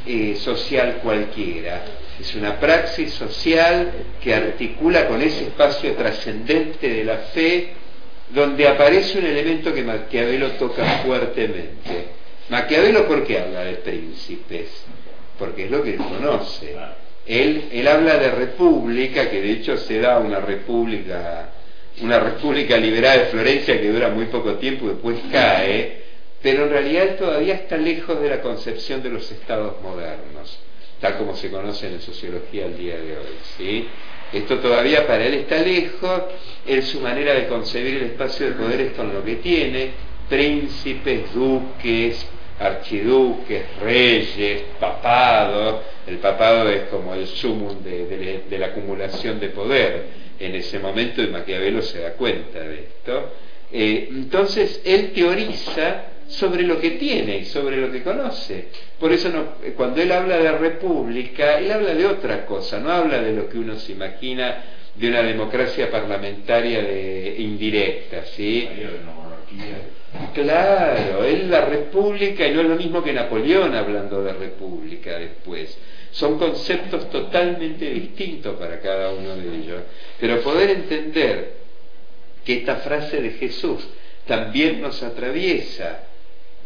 eh, social cualquiera, es una praxis social que articula con ese espacio trascendente de la fe donde aparece un elemento que Maquiavelo toca fuertemente. Maquiavelo, ¿por qué habla de príncipes? Porque es lo que él conoce. Él, él habla de república, que de hecho se da una república, una república liberada de Florencia que dura muy poco tiempo y después cae, pero en realidad todavía está lejos de la concepción de los estados modernos, tal como se conoce en sociología al día de hoy. ¿sí? Esto todavía para él está lejos, él su manera de concebir el espacio de poder es con lo que tiene, príncipes, duques, archiduques, reyes, papados, el papado es como el sumum de, la acumulación de poder en ese momento y Maquiavelo se da cuenta de esto. Eh, entonces él teoriza sobre lo que tiene y sobre lo que conoce. Por eso cuando él habla de república, él habla de otra cosa, no habla de lo que uno se imagina de una democracia parlamentaria de, indirecta, ¿sí? Claro, él la república y no es lo mismo que Napoleón hablando de república después. Son conceptos totalmente distintos para cada uno de ellos. Pero poder entender que esta frase de Jesús también nos atraviesa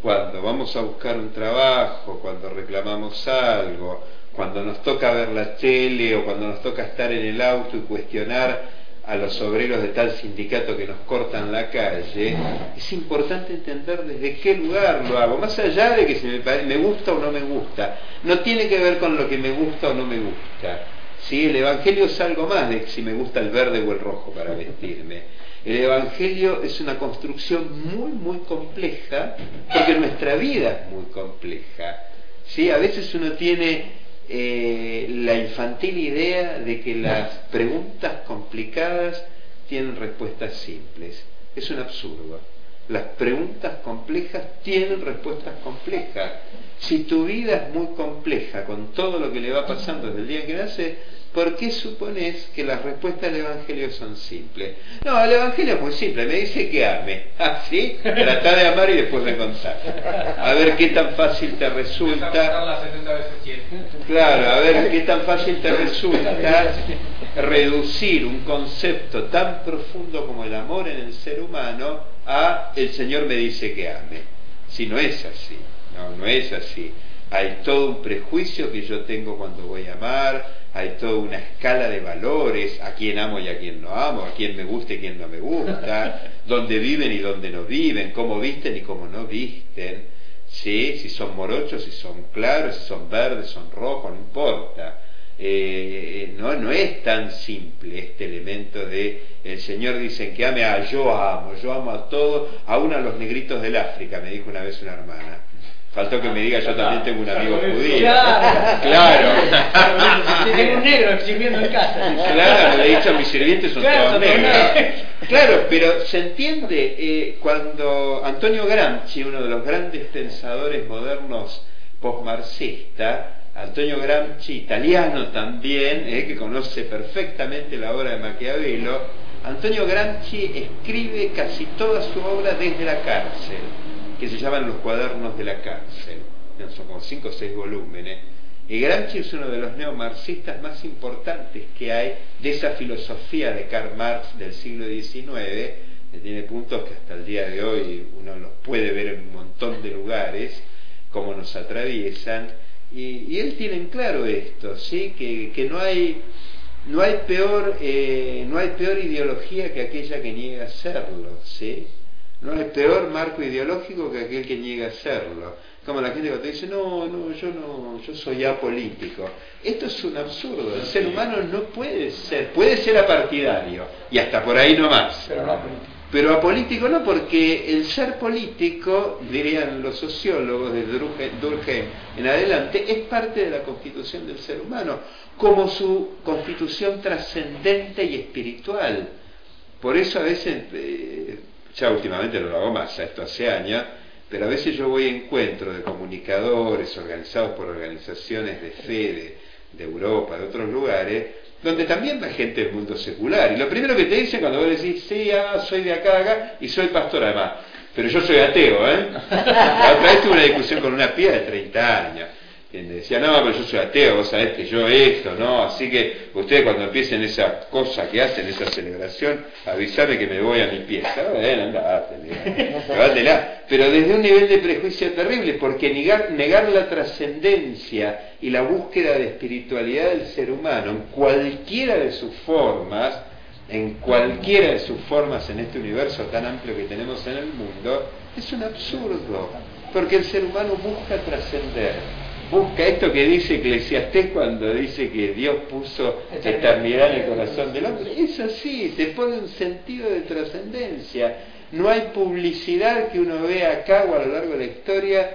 cuando vamos a buscar un trabajo, cuando reclamamos algo, cuando nos toca ver la tele o cuando nos toca estar en el auto y cuestionar a los obreros de tal sindicato que nos cortan la calle, es importante entender desde qué lugar lo hago, más allá de que si me, me gusta o no me gusta, no tiene que ver con lo que me gusta o no me gusta. ¿sí? El Evangelio es algo más de si me gusta el verde o el rojo para vestirme. El Evangelio es una construcción muy, muy compleja, porque nuestra vida es muy compleja. ¿sí? A veces uno tiene eh, la infantil idea de que las preguntas complicadas tienen respuestas simples. Es un absurdo. Las preguntas complejas tienen respuestas complejas. Si tu vida es muy compleja con todo lo que le va pasando desde el día que nace, ¿por qué supones que las respuestas del Evangelio son simples? No, el Evangelio es muy simple, me dice que ame. ¿Ah, sí? Trata de amar y después de contar. A ver qué tan fácil te resulta. Claro, a ver qué tan fácil te resulta reducir un concepto tan profundo como el amor en el ser humano a el Señor me dice que ame. Si no es así, no, no es así. Hay todo un prejuicio que yo tengo cuando voy a amar, hay toda una escala de valores, a quién amo y a quién no amo, a quién me gusta y quién no me gusta, dónde viven y dónde no viven, cómo visten y cómo no visten, ¿sí? si son morochos, si son claros, si son verdes, son rojos, no importa. Eh, no, no es tan simple este elemento de el Señor dice que ame a yo amo, yo amo a todos, aún a los negritos del África, me dijo una vez una hermana. Faltó que me diga yo también tengo un amigo judío. Claro. Claro. Tengo un negro sirviendo en casa. Claro, le he dicho a mis sirvientes son Claro, todos negros. Claro, pero se entiende eh, cuando Antonio Gramsci, uno de los grandes pensadores modernos postmarxista, Antonio Gramsci, italiano también, eh, que conoce perfectamente la obra de Maquiavelo, Antonio Gramsci escribe casi toda su obra desde la cárcel, que se llaman los cuadernos de la cárcel, son como cinco o seis volúmenes. Y Gramsci es uno de los neomarxistas más importantes que hay de esa filosofía de Karl Marx del siglo XIX, que tiene puntos que hasta el día de hoy uno los puede ver en un montón de lugares, como nos atraviesan, y, él tiene en claro esto, ¿sí? que, que no hay no hay peor eh, no hay peor ideología que aquella que niega serlo ¿sí? No hay peor marco ideológico que aquel que niega serlo. Como la gente cuando dice no no yo no yo soy apolítico esto es un absurdo. El ser humano no puede ser puede ser apartidario y hasta por ahí no más Pero no político. pero apolítico no, porque el ser político, dirían los sociólogos de Durkheim Durkheim en adelante, es parte de la constitución del ser humano, como su constitución trascendente y espiritual. Por eso a veces, eh, ya últimamente no lo hago más, esto hace años, pero a veces yo voy a encuentros de comunicadores organizados por organizaciones de fe de, de Europa, de otros lugares, donde también va gente del mundo secular. Y lo primero que te dicen cuando vos decís, sí, ah, soy de acá, acá, y soy pastor además, pero yo soy ateo, ¿eh? La otra vez tuve una discusión con una piba de 30 años, que me decía, no, pero yo soy ateo, vos sabés que yo esto, ¿no? Así que ustedes cuando empiecen esa cosa que hacen, esa celebración, avisame que me voy a mi pieza. Bueno, andate, levátela. Pero desde un nivel de prejuicio terrible, porque negar, negar la trascendencia y la búsqueda de espiritualidad del ser humano en cualquiera de sus formas, en cualquiera de sus formas en este universo tan amplio que tenemos en el mundo, es un absurdo, porque el ser humano busca trascender, busca esto que dice Eclesiastés cuando dice que Dios puso eternidad en el corazón del hombre, es así, te pone un sentido de trascendencia, no hay publicidad que uno vea acá o a lo largo de la historia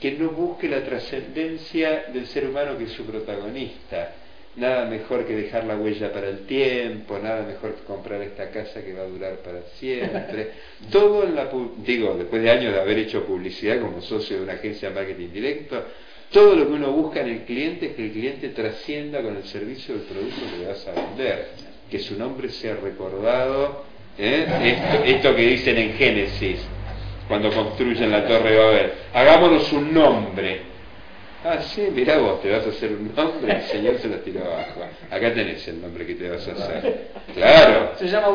que no busque la trascendencia del ser humano que es su protagonista. Nada mejor que dejar la huella para el tiempo, nada mejor que comprar esta casa que va a durar para siempre. Todo en la, digo, después de años de haber hecho publicidad como socio de una agencia de marketing directo, todo lo que uno busca en el cliente es que el cliente trascienda con el servicio del producto que le vas a vender, que su nombre sea recordado. ¿eh? Esto, esto que dicen en Génesis, cuando construyen la Torre de Babel, hagámonos un nombre. Ah, sí, mirá vos, te vas a hacer un nombre, el Señor se lo tiró abajo. Acá tenés el nombre que te vas a hacer. Claro. Se llama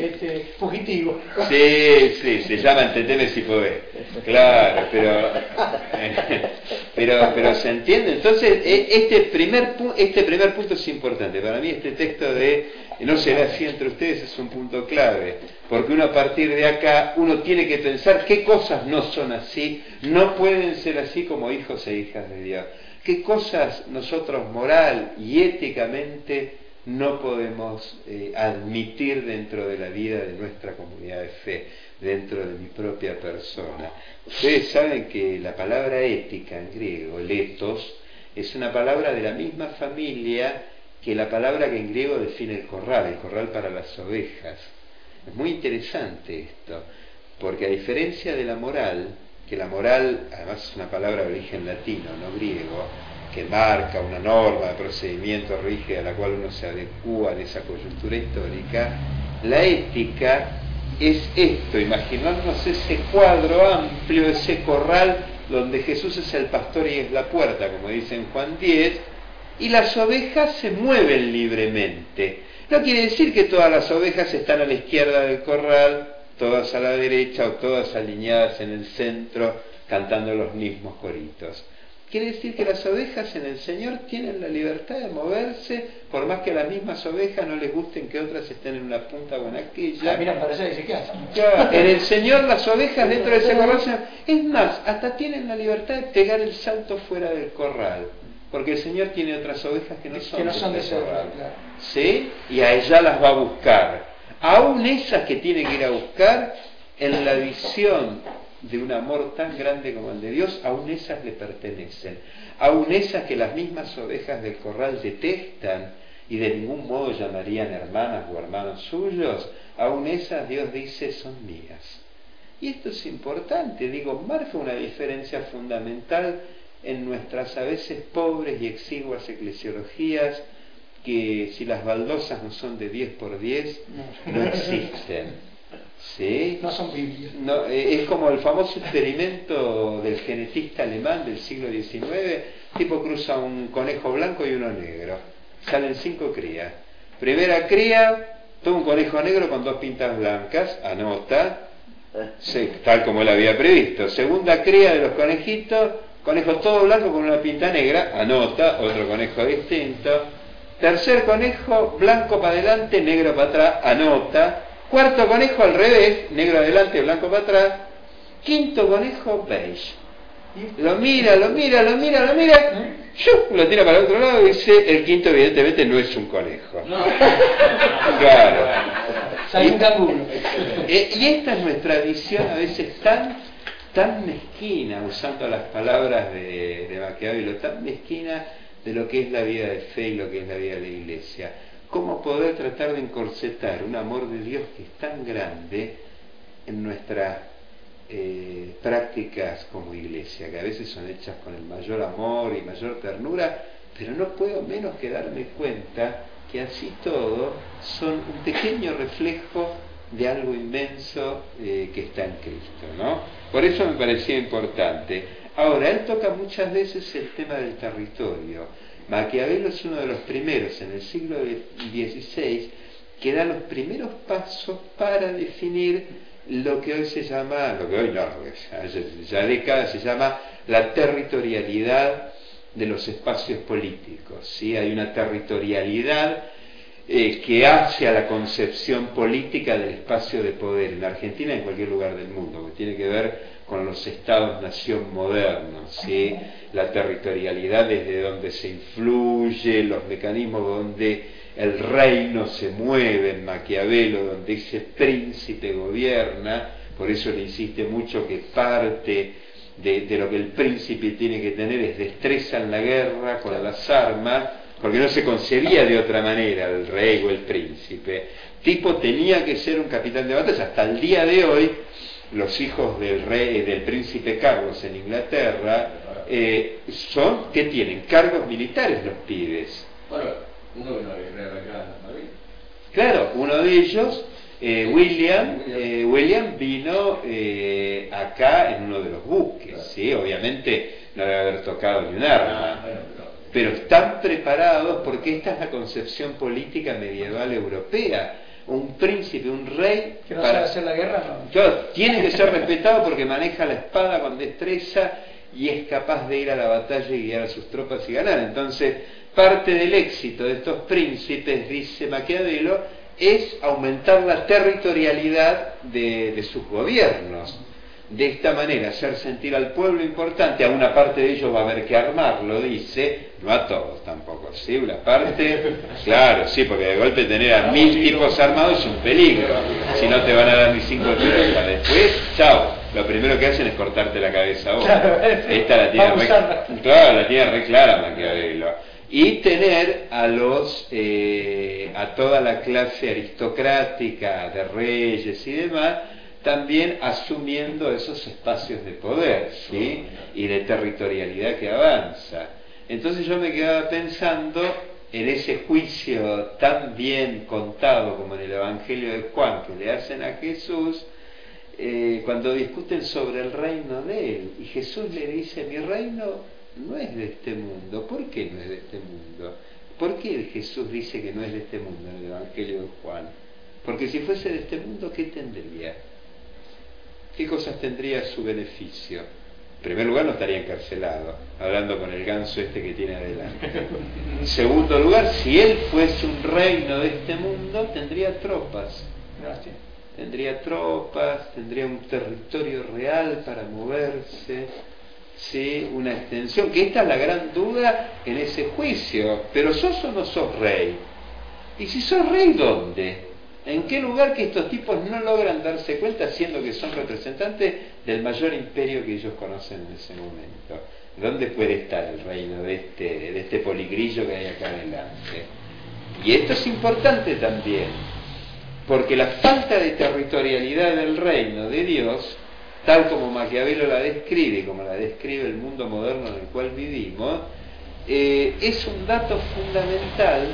este, fugitivo. Sí, sí, se llama Entendeme si podés. Claro, pero, pero, pero se entiende. Entonces, e- este primer, este primer punto es importante. Para mí este texto de no será así entre ustedes es un punto clave. Porque uno a partir de acá, uno tiene que pensar qué cosas no son así, no pueden ser así como hijos e hijas de Dios. Qué cosas nosotros moral y éticamente no podemos eh, admitir dentro de la vida de nuestra comunidad de fe, dentro de mi propia persona. Ustedes saben que la palabra ética en griego, letos, es una palabra de la misma familia que la palabra que en griego define el corral, el corral para las ovejas. Es muy interesante esto, porque a diferencia de la moral, que la moral además es una palabra de origen latino, no griego, que marca una norma de procedimiento rígida a la cual uno se adecúa en esa coyuntura histórica, la ética es esto, imaginarnos ese cuadro amplio, ese corral donde Jesús es el pastor y es la puerta, como dice en Juan 10, y las ovejas se mueven libremente. No quiere decir que todas las ovejas están a la izquierda del corral, todas a la derecha o todas alineadas en el centro cantando los mismos coritos. Quiere decir que las ovejas en el Señor tienen la libertad de moverse, por más que a las mismas ovejas no les gusten que otras estén en una punta o en aquella. Ah, miran para allá y dice, ¿qué hacen? Claro, en el Señor las ovejas dentro de ese corral, se- es más, hasta tienen la libertad de pegar el salto fuera del corral, porque el Señor tiene otras ovejas que no son, Que no son de ese claro. ¿Sí? Y a ella las va a buscar. Aún esas que tiene que ir a buscar, en la visión de un amor tan grande como el de Dios, aún esas le pertenecen. Aún esas que las mismas ovejas del corral detestan y de ningún modo llamarían hermanas o hermanos suyos, aún esas Dios dice son mías. Y esto es importante, digo, marca una diferencia fundamental en nuestras a veces pobres y exiguas eclesiologías que si las baldosas no son de 10 por 10, no existen. ¿Sí? No son Biblias. No, eh, es como el famoso experimento del genetista alemán del siglo XIX, tipo cruza un conejo blanco y uno negro. Salen cinco crías. Primera cría, todo un conejo negro con dos pintas blancas, anota, sí, tal como él había previsto. Segunda cría de los conejitos, conejo todo blanco con una pinta negra, anota, otro conejo distinto. Tercer conejo, blanco para adelante, negro para atrás, anota. Cuarto conejo al revés, negro adelante, blanco para atrás. Quinto conejo, beige. Lo mira, lo mira, lo mira, lo mira. ¡shup! Lo tira para el otro lado y dice, el quinto evidentemente no es un conejo. Claro. Eh, y esta es nuestra visión a veces tan, tan mezquina, usando las palabras de, Maquiavelo, tan mezquina de lo que es la vida de fe y lo que es la vida de la iglesia. ¿Cómo poder tratar de encorsetar un amor de Dios que es tan grande en nuestras eh, prácticas como iglesia, que a veces son hechas con el mayor amor y mayor ternura, pero no puedo menos que darme cuenta que así todo son un pequeño reflejo de algo inmenso eh, que está en Cristo, ¿no? Por eso me parecía importante. Ahora, él toca muchas veces el tema del territorio. Maquiavelo es uno de los primeros en el siglo XVI que da los primeros pasos para definir lo que hoy se llama, lo que hoy no, ya, décadas se llama la territorialidad de los espacios políticos. ¿sí? Hay una territorialidad eh, que hace a la concepción política del espacio de poder en Argentina y en cualquier lugar del mundo, que tiene que ver con los estados-nación modernos, ¿sí? la territorialidad desde donde se influye, los mecanismos donde el reino se mueve en Maquiavelo, donde ese príncipe gobierna, por eso le insiste mucho que parte de, de, lo que el príncipe tiene que tener es destreza en la guerra con las armas, porque no se concebía de otra manera el rey o el príncipe. Tipo tenía que ser un capitán de batalla. Hasta el día de hoy, los hijos del rey, del príncipe Carlos en Inglaterra, eh, son, ¿qué tienen? Cargos militares los pibes. Bueno, uno a guerrear acá. Claro, uno de ellos, eh, William, eh, William vino acá en uno de los buques, ¿sí? Obviamente no debe haber tocado ni un arma, Ah, pero- están preparados porque esta es la concepción política medieval europea. Un príncipe, un rey, Que no para- sabe hacer la guerra, no. Claro, tiene que ser respetado porque maneja la espada con destreza y es capaz de ir a la batalla y guiar a sus tropas y ganar. Entonces, parte del éxito de estos príncipes, dice Maquiavelo, es aumentar la territorialidad de, de sus gobiernos. De esta manera, hacer sentir al pueblo importante, a una parte de ellos va a haber que armarlo, dice, no a todos tampoco, ¿sí? Una parte, claro, sí, porque de golpe tener a mil tipos armados es un peligro, si no te van a dar ni cinco tiros, después, chao, lo primero que hacen es cortarte la cabeza a vos. Esta la tiene re, claro, la tiene re clara Maquiavelo. Y tener a los, eh, a toda la clase aristocrática de reyes y demás, también asumiendo esos espacios de poder, ¿sí? Y de territorialidad que avanza. Entonces yo me quedaba pensando en ese juicio tan bien contado como en el Evangelio de Juan que le hacen a Jesús, eh, cuando discuten sobre el reino de él. Y Jesús le dice, mi reino no es de este mundo. ¿Por qué no es de este mundo? ¿Por qué Jesús dice que no es de este mundo en el Evangelio de Juan? Porque si fuese de este mundo, ¿qué tendría? ¿Qué cosas tendría a su beneficio? En primer lugar, no estaría encarcelado, hablando con el ganso este que tiene adelante. En segundo lugar, si él fuese un reino de este mundo, tendría tropas. Gracias. Tendría tropas, tendría un territorio real para moverse, ¿sí? una extensión, que esta es la gran duda en ese juicio. Pero sos o no sos rey. Y si sos rey, ¿dónde? ¿En qué lugar que estos tipos no logran darse cuenta siendo que son representantes del mayor imperio que ellos conocen en ese momento? ¿Dónde puede estar el reino de este, de este poligrillo que hay acá adelante? Y esto es importante también, porque la falta de territorialidad del reino de Dios, tal como Maquiavelo la describe, como la describe el mundo moderno en el cual vivimos, eh, es un dato fundamental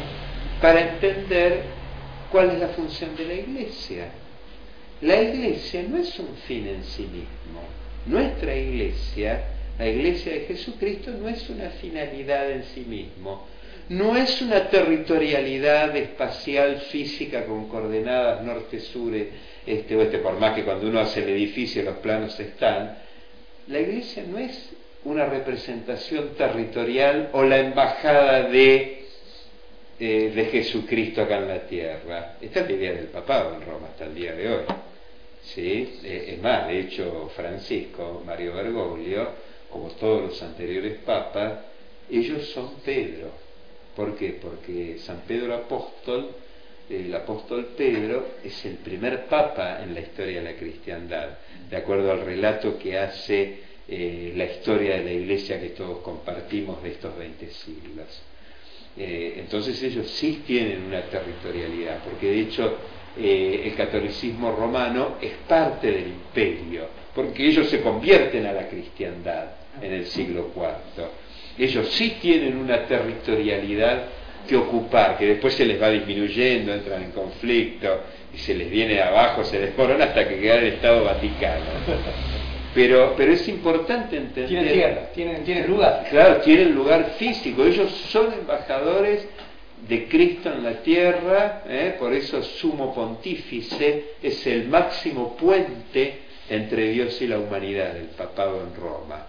para entender ¿Cuál es la función de la iglesia? La iglesia no es un fin en sí mismo. Nuestra iglesia, la iglesia de Jesucristo, no es una finalidad en sí mismo. No es una territorialidad espacial física con coordenadas norte-sur, este, oeste, por más que cuando uno hace el edificio los planos están. La iglesia no es una representación territorial o la embajada de eh, de Jesucristo acá en la tierra. Esta es la idea del papado en Roma hasta el día de hoy. ¿sí? Eh, es más, de hecho, Francisco, Mario Bergoglio, como todos los anteriores papas, ellos son Pedro. ¿Por qué? Porque San Pedro Apóstol, el apóstol Pedro, es el primer papa en la historia de la cristiandad, de acuerdo al relato que hace eh, la historia de la iglesia que todos compartimos de estos 20 siglos. Eh, entonces ellos sí tienen una territorialidad, porque de hecho eh, el catolicismo romano es parte del imperio, porque ellos se convierten a la cristiandad en el siglo IV. Ellos sí tienen una territorialidad que ocupar, que después se les va disminuyendo, entran en conflicto y se les viene abajo, se les corona hasta que queda el Estado Vaticano. Pero, pero es importante entender... Tienen tierra, tienen, tienen lugar. Claro, tienen lugar físico. Ellos son embajadores de Cristo en la tierra, ¿eh? por eso sumo pontífice es el máximo puente entre Dios y la humanidad, el papado en Roma.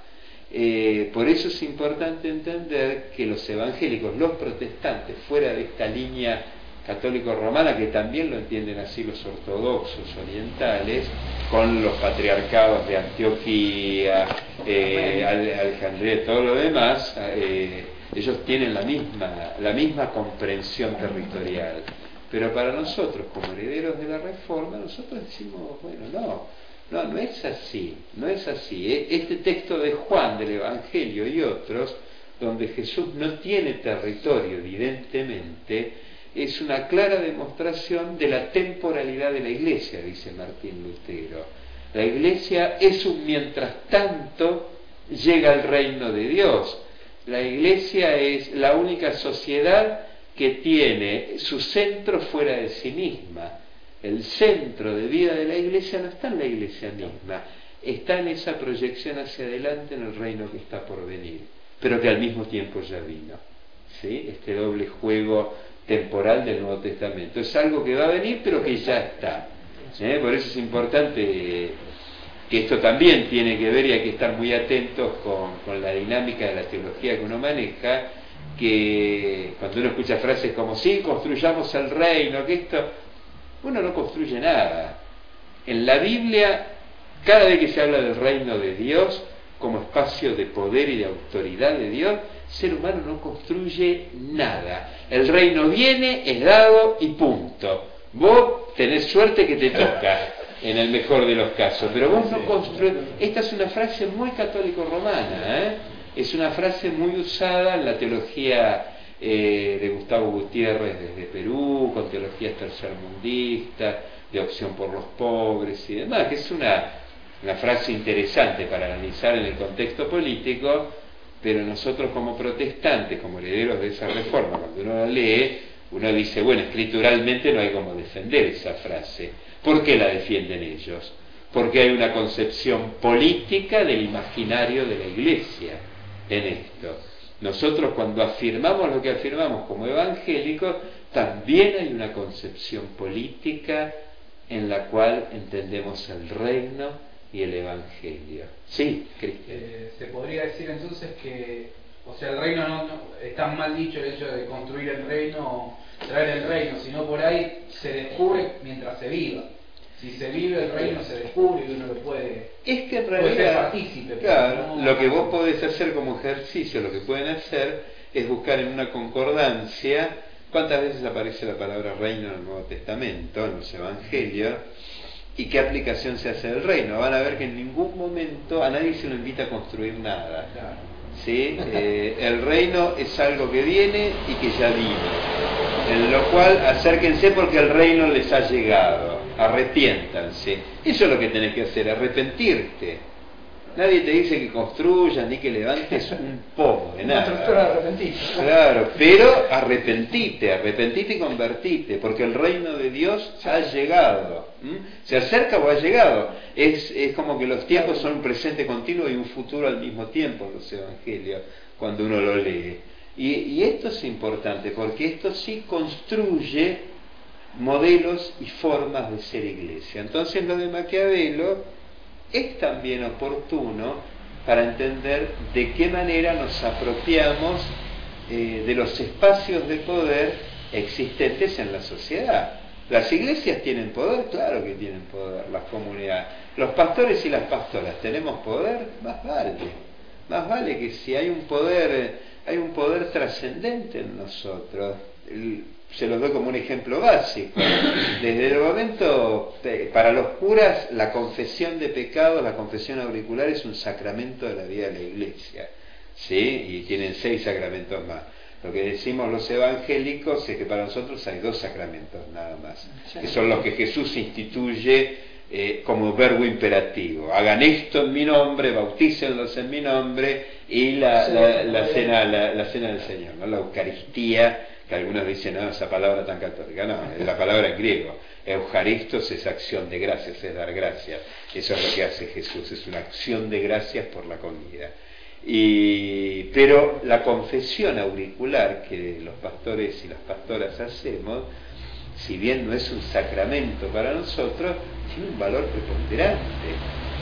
Eh, por eso es importante entender que los evangélicos, los protestantes, fuera de esta línea católico-romana, que también lo entienden así los ortodoxos orientales, con los patriarcados de Antioquía, eh, Alejandría y todo lo demás, eh, ellos tienen la misma, la misma comprensión territorial. Pero para nosotros, como herederos de la Reforma, nosotros decimos, bueno, no, no, no es así, no es así. ¿eh? Este texto de Juan del Evangelio y otros, donde Jesús no tiene territorio, evidentemente, es una clara demostración de la temporalidad de la iglesia, dice Martín Lutero. La iglesia es un mientras tanto llega al reino de Dios. La iglesia es la única sociedad que tiene su centro fuera de sí misma. El centro de vida de la iglesia no está en la iglesia misma, está en esa proyección hacia adelante en el reino que está por venir, pero que al mismo tiempo ya vino. ¿Sí? Este doble juego temporal del Nuevo Testamento. Es algo que va a venir, pero que ya está. ¿eh? Por eso es importante que esto también tiene que ver y hay que estar muy atentos con, la dinámica de la teología que uno maneja, que cuando uno escucha frases como, sí, construyamos el reino, que esto, uno no construye nada. En la Biblia, cada vez que se habla del reino de Dios, como espacio de poder y de autoridad de Dios, ser humano no construye nada. El reino viene, es dado y punto. Vos tenés suerte que te toca, en el mejor de los casos, pero vos no construís. Esta es una frase muy católico-romana, ¿eh? es una frase muy usada en la teología eh, de Gustavo Gutiérrez desde Perú, con teologías tercermundistas, de opción por los pobres y demás, que es una, una frase interesante para analizar en el contexto político, pero nosotros como protestantes, como herederos de esa reforma, cuando uno la lee, uno dice, bueno, escrituralmente no hay como defender esa frase. ¿Por qué la defienden ellos? Porque hay una concepción política del imaginario de la iglesia en esto. Nosotros cuando afirmamos lo que afirmamos como evangélicos, también hay una concepción política en la cual entendemos el reino y el Evangelio. Sí, Cristian. Eh, se podría decir entonces que, o sea, el reino no, está mal dicho el hecho de construir el reino, traer el reino, sino por ahí se descubre mientras se viva. Si se vive el reino se descubre y uno lo puede, es que en realidad, partícipe. Claro, lo que vos podés hacer como ejercicio, lo que pueden hacer es buscar en una concordancia ¿Cuántas veces aparece la palabra reino en el Nuevo Testamento, en los Evangelios? ¿Y qué aplicación se hace del reino? Van a ver que en ningún momento a nadie se lo invita a construir nada. ¿sí? Eh, el reino es algo que viene y que ya vino. En lo cual acérquense porque el reino les ha llegado. Arrepiéntanse. Eso es lo que tenés que hacer, arrepentirte. Nadie te dice que construyas ni que levantes un poco de nada. arrepentido. Claro, pero arrepentite, arrepentite y convertite, porque el reino de Dios ha llegado. ¿Se acerca o ha llegado? Es, es como que los tiempos son un presente continuo y un futuro al mismo tiempo, los evangelios, cuando uno lo lee. Y, y esto es importante, porque esto sí construye modelos y formas de ser iglesia. Entonces lo de Maquiavelo es también oportuno para entender de qué manera nos apropiamos eh, de los espacios de poder existentes en la sociedad. Las iglesias tienen poder, claro que tienen poder, las comunidades. Los pastores y las pastoras, ¿tenemos poder? Más vale. Más vale que si hay un poder, eh, hay un poder trascendente en nosotros. Se los doy como un ejemplo básico. Desde el momento, eh, para los curas, la confesión de pecados, la confesión auricular es un sacramento de la vida de la iglesia. ¿Sí? Y tienen seis sacramentos más. Lo que decimos los evangélicos es que para nosotros hay dos sacramentos nada más, que son los que Jesús instituye eh, como verbo imperativo. Hagan esto en mi nombre, bautícenlos en mi nombre y la, la- la cena, la, la cena del Señor, ¿no? la Eucaristía, que algunos dicen, no, esa palabra tan católica, no, es la palabra en griego. Eucaristos es acción de gracias, es dar gracias. Eso es lo que hace Jesús, es una acción de gracias por la comida. Y, pero la confesión auricular que los pastores y las pastoras hacemos, si bien no es un sacramento para nosotros, tiene un valor preponderante.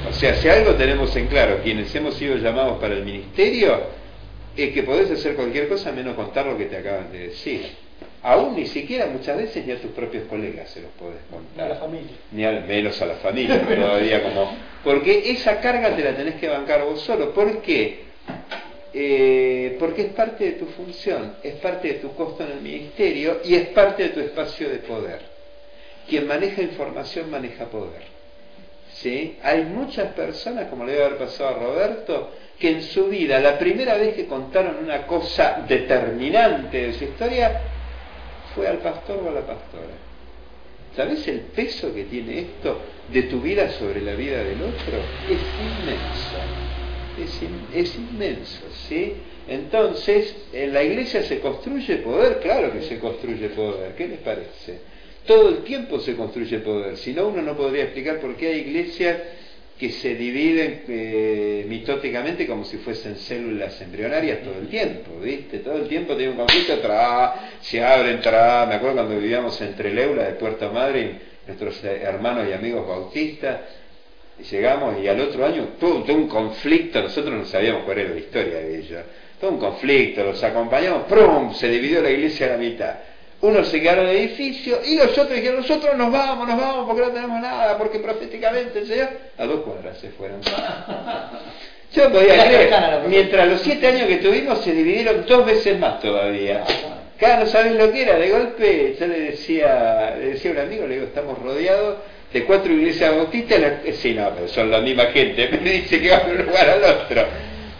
O sea, si algo tenemos en claro, quienes hemos sido llamados para el ministerio, es que podés hacer cualquier cosa menos contar lo que te acaban de decir. Aún ni siquiera muchas veces ni a tus propios colegas se los podés contar. A la familia. Ni al menos a la familia, todavía como... Porque esa carga te la tenés que bancar vos solo. ¿Por qué? Eh, porque es parte de tu función, es parte de tu costo en el ministerio y es parte de tu espacio de poder. Quien maneja información maneja poder. ¿Sí? Hay muchas personas, como le debe haber pasado a Roberto, que en su vida, la primera vez que contaron una cosa determinante de su historia, fue al pastor o a la pastora. ¿Sabes el peso que tiene esto de tu vida sobre la vida del otro? Es inmenso. Es, es inmenso, ¿sí? Entonces, en la iglesia se construye poder, claro que se construye poder, ¿qué les parece? Todo el tiempo se construye poder, si no uno no podría explicar por qué hay iglesias que se dividen eh, mitóticamente como si fuesen células embrionarias todo el tiempo, ¿viste? Todo el tiempo tiene un conflicto, tra, se abren, tra, me acuerdo cuando vivíamos en Treleula de Puerto Madryn, nuestros eh, hermanos y amigos bautistas, y llegamos y al otro año todo, todo un conflicto, nosotros no sabíamos cuál era la historia de ellos, todo un conflicto, los acompañamos, ¡prum! se dividió la iglesia a la mitad. Unos se quedaron en el edificio y los otros dijeron, nosotros nos vamos, nos vamos porque no tenemos nada, porque proféticamente el Señor, a dos cuadras se fueron. Yo podía creer, mientras los siete años que tuvimos se dividieron dos veces más todavía. Cada no sabés lo que era, de golpe yo le decía, le decía a un amigo, le digo, estamos rodeados de cuatro iglesias bautistas, la- eh, sí, no, son la misma gente, me dice que va de un lugar al otro.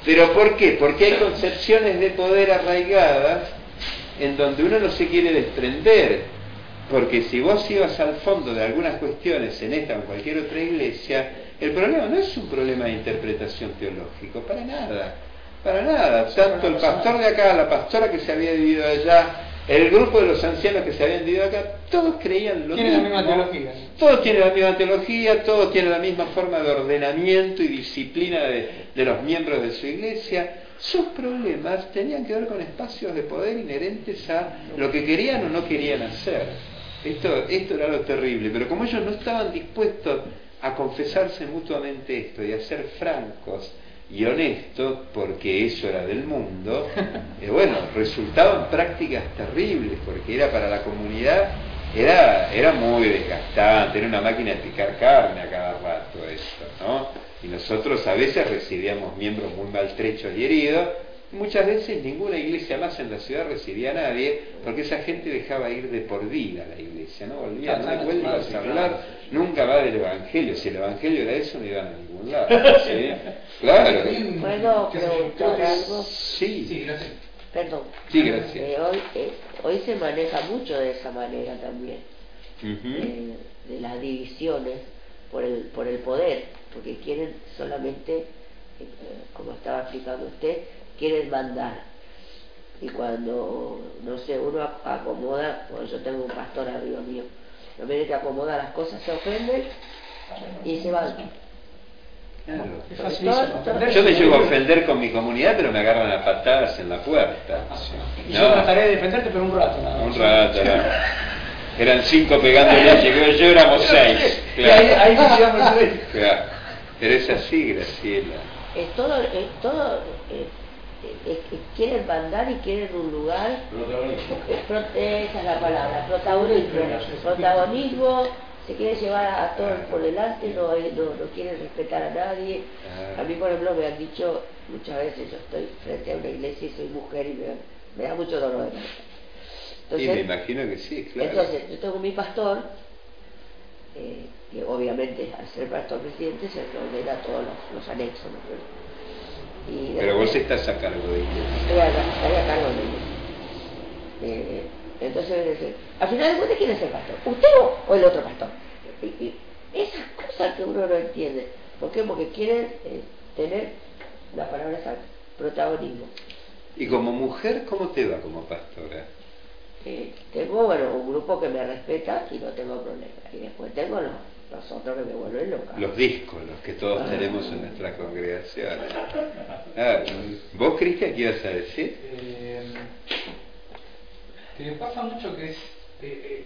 Pero ¿por qué? Porque hay concepciones de poder arraigadas en donde uno no se quiere desprender. Porque si vos ibas al fondo de algunas cuestiones en esta o en cualquier otra iglesia, el problema no es un problema de interpretación teológico, para nada, para nada. Tanto el pastor de acá, la pastora que se había dividido allá, el grupo de los ancianos que se habían dividido acá, todos creían lo Tienen la mismo. misma teología. Todos tienen la misma teología, todos tienen la misma forma de ordenamiento y disciplina de, de los miembros de su iglesia. Sus problemas tenían que ver con espacios de poder inherentes a lo que querían o no querían hacer. Esto, esto era lo terrible, pero como ellos no estaban dispuestos a confesarse mutuamente esto y a ser francos y honestos, porque eso era del mundo, eh, bueno, resultaban prácticas terribles, porque era para la comunidad era, era muy desgastante, era una máquina de picar carne a cada rato esto, ¿no? Y nosotros a veces recibíamos miembros muy maltrechos y heridos, Muchas veces ninguna iglesia más en la ciudad recibía a nadie porque esa gente dejaba ir de por vida a la iglesia, no volvía, no vuelvas a hablar nunca va del evangelio. Si el evangelio era eso, no iban a ¿sí? Claro. ¿Puedo preguntar algo? Sí, Sí, gracias. Perdón. Sí, gracias. Eh, hoy, eh, hoy se maneja mucho de esa manera también, eh, de las divisiones por el, por el poder, porque quieren solamente, eh, como estaba explicando usted, quieren mandar. Y cuando, no sé, uno ac- acomoda, pues yo tengo un pastor arriba mío, no viene que acomoda las cosas, se ofenden y se van. Claro. Es. Yo me llego a ofender con mi comunidad, pero me agarran a patadas en la puerta. Y No. yo trataré de defenderte, pero un rato nada más. Un rato, era- eran cinco pegándole, llegué yo, éramos seis. Y ahí, Claro. ahí al rey. Claro. Pero es así, Graciela. Es todo, es todo eh, quieren mandar y quieren un lugar Protagonismo. Eh, pro- esa es la palabra, protagonismo. Protagonismo, se quiere llevar a, todos por delante, no, no, no quieren respetar a nadie. Ah. A mí, por ejemplo, me han dicho muchas veces, yo estoy frente a una iglesia y soy mujer y me, da- me da mucho dolor cabeza. Y me imagino que sí, claro. entonces, yo tengo mi pastor, eh, que obviamente al ser pastor presidente se ordena todos los, los anexos. ¿no? Y Pero vos estás a cargo de ella. estoy a, estoy a cargo de ellos. Eh, entonces dice, al final de cuentas, ¿quién es el pastor? ¿Usted o, o el otro pastor? Y, y esas cosas que uno no entiende. ¿Por qué? Porque quieren eh, tener, la palabra exacta, protagonismo. Y como mujer, ¿cómo te va como pastora? Eh, tengo, bueno, un grupo que me respeta y no tengo problema. Y después tengo los, los otros que me vuelven loca. Los discos, los que todos Ah. tenemos en nuestras congregaciones. Ah, ¿Vos, Cristian, qué ibas a decir? Eh, que pasa mucho que es eh, eh,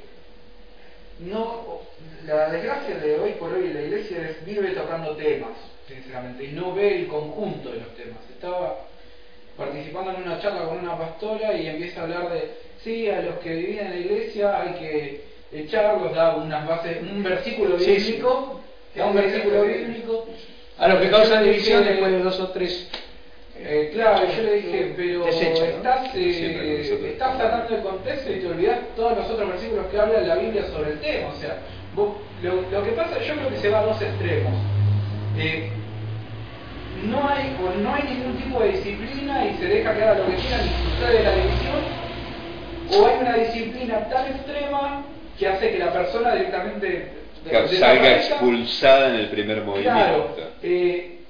no la desgracia de hoy por hoy en la iglesia es vive tocando temas sinceramente y no ve el conjunto de los temas estaba participando en una charla con una pastora y empieza a hablar de sí a los que vivían en la iglesia hay que echarlos da unas bases un versículo Sí, sí. bíblico da un versículo bíblico A lo que causa Yo división después de dos o tres. Eh, claro, yo le dije, pero estás, eh, estás sacando el contexto y te olvidas todos los otros versículos que habla la Biblia sobre el tema. O sea, vos- lo, lo que pasa, yo creo que se va a dos extremos. Eh, no hay o no hay ningún tipo de disciplina y se deja que haga lo que quieran y sucede la división, o hay una disciplina tan extrema que hace que la persona directamente de- Que salga desaparezca. expulsada en el primer movimiento.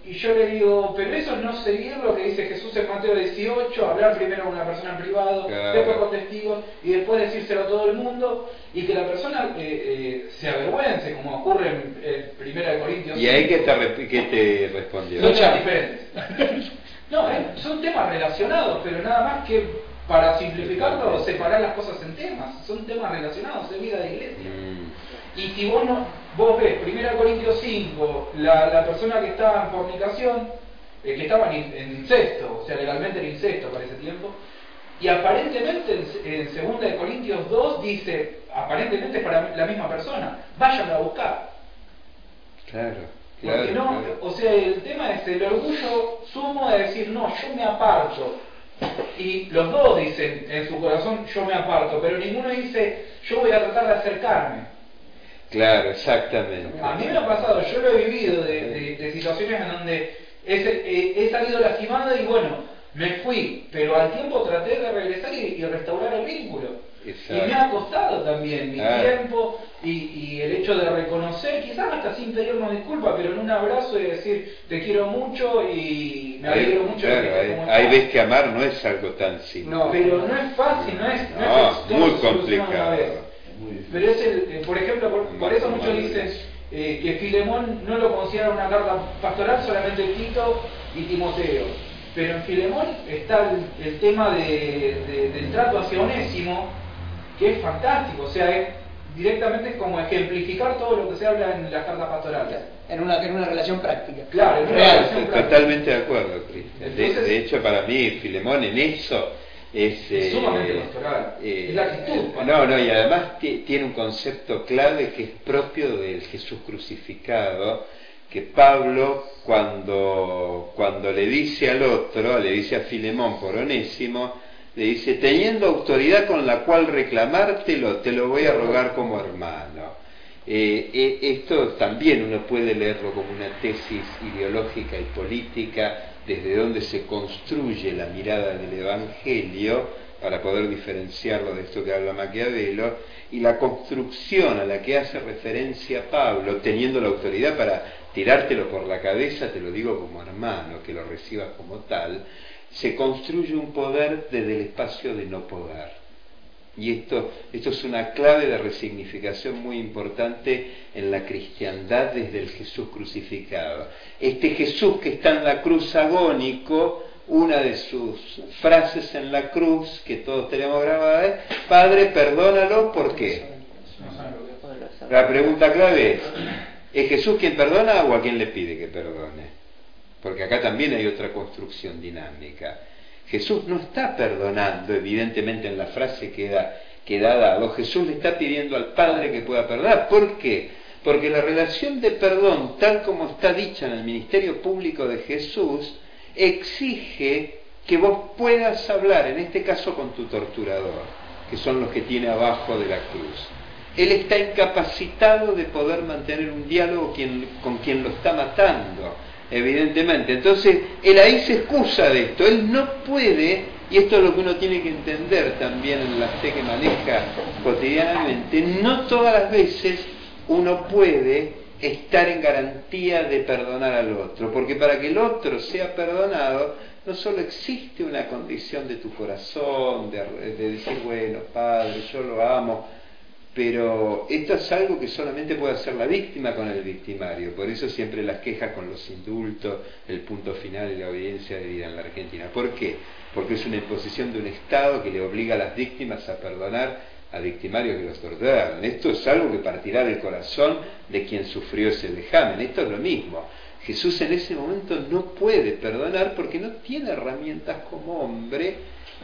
Y yo le digo, pero eso es no seguir lo que dice Jesús en Mateo 18, hablar primero con una persona en privado, Claro. después con testigos y después decírselo a todo el mundo y que la persona eh, eh, se avergüence, como ocurre en, en Primera de Corintios. ¿Y ahí qué 5. te, re- qué te respondió? Son temas diferentes. no, eh, son temas relacionados, pero nada más que para simplificarlo, separar las cosas en temas. Son temas relacionados, es vida de iglesia. Mm, Y si vos no, vos ves, 1 Corintios 5, la, la persona que estaba en fornicación, eh, que estaba en, en incesto, o sea, legalmente en incesto para ese tiempo, y aparentemente en, en 2 Corintios 2 dice, aparentemente es para la misma persona, váyanlo a buscar. claro, claro. Porque no, claro. o sea, el tema es el orgullo sumo de decir, no, yo me aparto. Y los dos dicen en su corazón, yo me aparto, pero ninguno dice, yo voy a tratar de acercarme. Claro, exactamente. A mí me ha pasado, yo lo he vivido de, de- de situaciones en donde he, he- salido lastimado y bueno, me fui, pero al tiempo traté de regresar y, y restaurar el vínculo. Exacto. Y me ha costado también mi tiempo y, y el hecho de reconocer, quizás hasta sin pedirnos disculpas, pero en un abrazo y decir te quiero mucho y me alegro mucho claro, ahí estás. ves que amar no es algo tan simple. No. Pero no es fácil, no es, no No, es muy complicado. Pero es el, eh, por ejemplo, por, por eso muchos dicen eh, que Filemón no lo considera una carta pastoral, solamente Tito y Timoteo. Pero en Filemón está el, el tema de- de- del trato hacia Onésimo, que es fantástico, o sea, es directamente como ejemplificar todo lo que se habla en las cartas pastorales. En una, en una relación práctica. Claro, en una Real. relación práctica. Totalmente de acuerdo, Cristian. De, de hecho, para mí, Filemón en eso es... Es sumamente pastoral. eh, Es la actitud no, pastoral. no, y además ti- tiene un concepto clave que es propio del Jesús crucificado, que Pablo cuando, cuando le dice al otro, le dice a Filemón por Onésimo, le dice, teniendo autoridad con la cual reclamártelo, te lo voy a rogar como hermano. Eh, eh, esto también uno puede leerlo como una tesis ideológica y política desde donde se construye la mirada del Evangelio para poder diferenciarlo de esto que habla Maquiavelo, y la construcción a la que hace referencia Pablo, teniendo la autoridad para tirártelo por la cabeza, te lo digo como hermano, que lo recibas como tal, se construye un poder desde el espacio de no poder. Y esto, esto es una clave de resignificación muy importante en la cristiandad desde el Jesús crucificado. Este Jesús que está en la cruz agónico, una de sus frases en la cruz que todos tenemos grabada es, Padre, perdónalo, ¿por qué? La pregunta clave es, ¿es Jesús quien perdona o a quien le pide que perdone? Porque acá también hay otra construcción dinámica. Jesús no está perdonando, evidentemente en la frase queda, queda dado, Jesús le está pidiendo al Padre que pueda perdonar. ¿Por qué? Porque la relación de perdón, tal como está dicha en el ministerio público de Jesús, exige que vos puedas hablar, en este caso con tu torturador, que son los que tiene abajo de la cruz. Él está incapacitado de poder mantener un diálogo con quien lo está matando, evidentemente. Entonces, él ahí se excusa de esto, él no puede, y esto es lo que uno tiene que entender también en la fe que maneja cotidianamente, no todas las veces uno puede estar en garantía de perdonar al otro, porque para que el otro sea perdonado, no solo existe una condición de tu corazón, de, decir, bueno, Padre, yo lo amo, pero esto es algo que solamente puede hacer la víctima con el victimario, por eso siempre las quejas con los indultos, el punto final y la obediencia de vida en la Argentina. ¿Por qué? Porque es una imposición de un Estado que le obliga a las víctimas a perdonar a victimarios que los torturaron. Esto es algo que partirá del corazón de quien sufrió ese vejamen. Esto es lo mismo. Jesús en ese momento no puede perdonar porque no tiene herramientas como hombre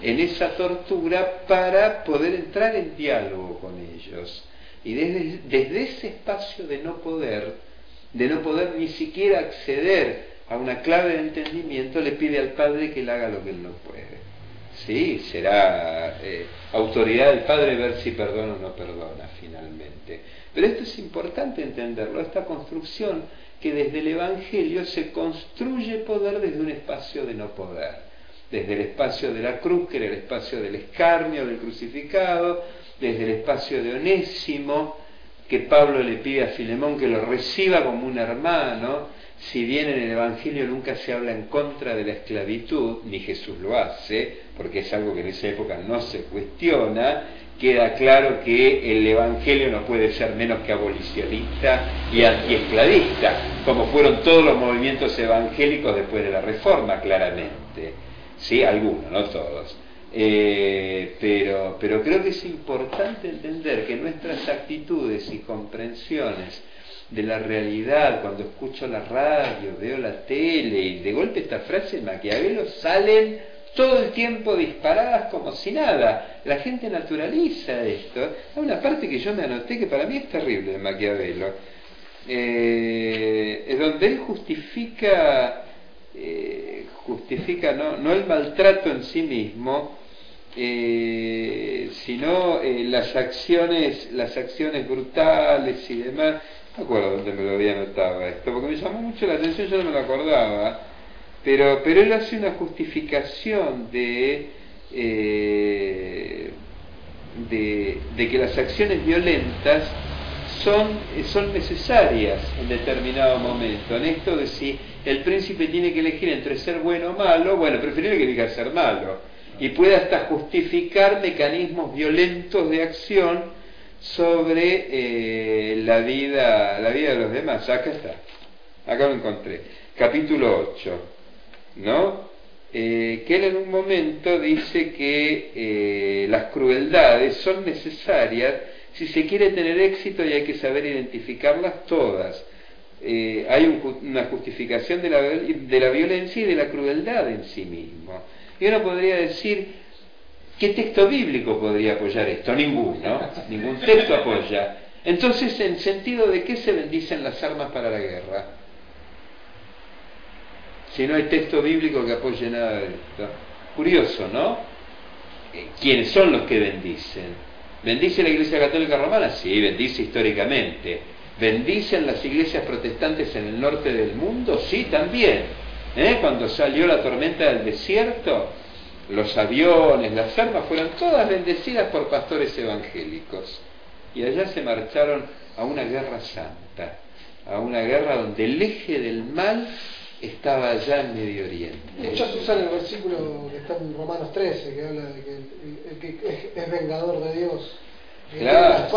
en esa tortura para poder entrar en diálogo con ellos. Y desde, desde ese espacio de no poder, de no poder ni siquiera acceder a una clave de entendimiento, le pide al Padre que él haga lo que él no puede. Sí, será eh, autoridad del Padre ver si perdona o no perdona finalmente. Pero esto es importante entenderlo, esta construcción que desde el Evangelio se construye poder desde un espacio de no poder, desde el espacio de la cruz, que era el espacio del escarnio, del crucificado, desde el espacio de Onésimo, que Pablo le pide a Filemón que lo reciba como un hermano, si bien en el Evangelio nunca se habla en contra de la esclavitud, ni Jesús lo hace, porque es algo que en esa época no se cuestiona, queda claro que el Evangelio no puede ser menos que abolicionista y antiesclavista, como fueron todos los movimientos evangélicos después de la Reforma, claramente. Sí, algunos, no todos. Eh, pero, pero creo que es importante entender que nuestras actitudes y comprensiones de la realidad, cuando escucho la radio, veo la tele y de golpe estas frases Maquiavelo salen todo el tiempo disparadas como si nada. La gente naturaliza esto. Hay una parte que yo me anoté que para mí es terrible de Maquiavelo, eh, donde él justifica, eh, justifica no, no el maltrato en sí mismo, eh, sino las acciones, las acciones brutales y demás. No acuerdo dónde me lo había anotado esto, porque me llamó mucho la atención, yo no me lo acordaba, pero, pero él hace una justificación eh, de, de, que las acciones violentas son, son necesarias en determinado momento. En esto de si el príncipe tiene que elegir entre ser bueno o malo, bueno, preferible que elija ser malo. Y puede hasta justificar mecanismos violentos de acción sobre eh, la, vida, la vida de los demás. Acá está, acá lo encontré. Capítulo 8, ¿no? Eh, que él en un momento dice que eh, las crueldades son necesarias si se quiere tener éxito y hay que saber identificarlas todas. hay una justificación de la, de la violencia y de la crueldad en sí mismo. Y uno podría decir, ¿Qué texto bíblico podría apoyar esto? Ninguno, ningún texto apoya. Entonces, ¿en sentido de qué se bendicen las armas para la guerra? si no hay texto bíblico que apoye nada de esto. Curioso, ¿no? Eh, ¿Quiénes son los que bendicen? ¿Bendice la Iglesia Católica Romana? Sí, bendice históricamente. ¿Bendicen las iglesias protestantes en el norte del mundo? Sí, también. ¿Eh? Cuando salió la tormenta del desierto, los aviones, las armas fueron todas bendecidas por pastores evangélicos. Y allá se marcharon a una guerra santa, a una guerra donde el eje del mal estaba allá en Medio Oriente. Muchos usan el versículo que está en Romanos 13, que habla de que el, que es, vengador de Dios. Claro.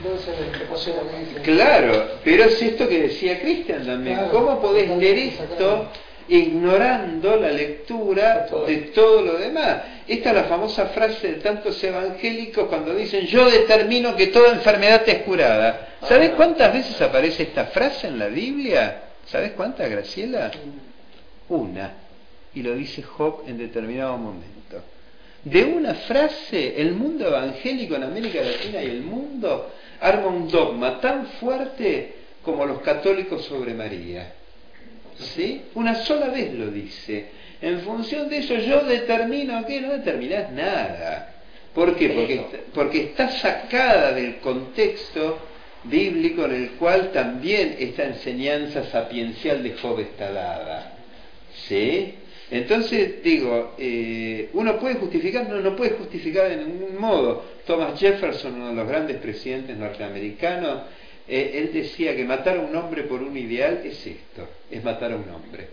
Entonces, claro, pero es esto que decía Cristian también. Claro, ¿Cómo podés leer esto ignorando la lectura de todo lo demás? Esta es la famosa frase de tantos evangélicos cuando dicen yo determino que toda enfermedad te es curada. ¿Sabes ah. cuántas veces aparece esta frase en la Biblia? ¿Sabes cuántas, Graciela? Una. Y lo dice Job en determinado momento. De una frase, el mundo evangélico en América Latina y el mundo arma un dogma tan fuerte como los católicos sobre María. ¿Sí? Una sola vez lo dice. En función de eso yo determino que no determinás nada. ¿Por qué? Porque, porque está sacada del contexto bíblico en el cual también esta enseñanza sapiencial de Job está dada. ¿Sí? Entonces, digo, eh, uno puede justificar, no, no puede justificar de ningún modo. Thomas Jefferson, uno de los grandes presidentes norteamericanos, eh, él decía que matar a un hombre por un ideal es esto, es matar a un hombre.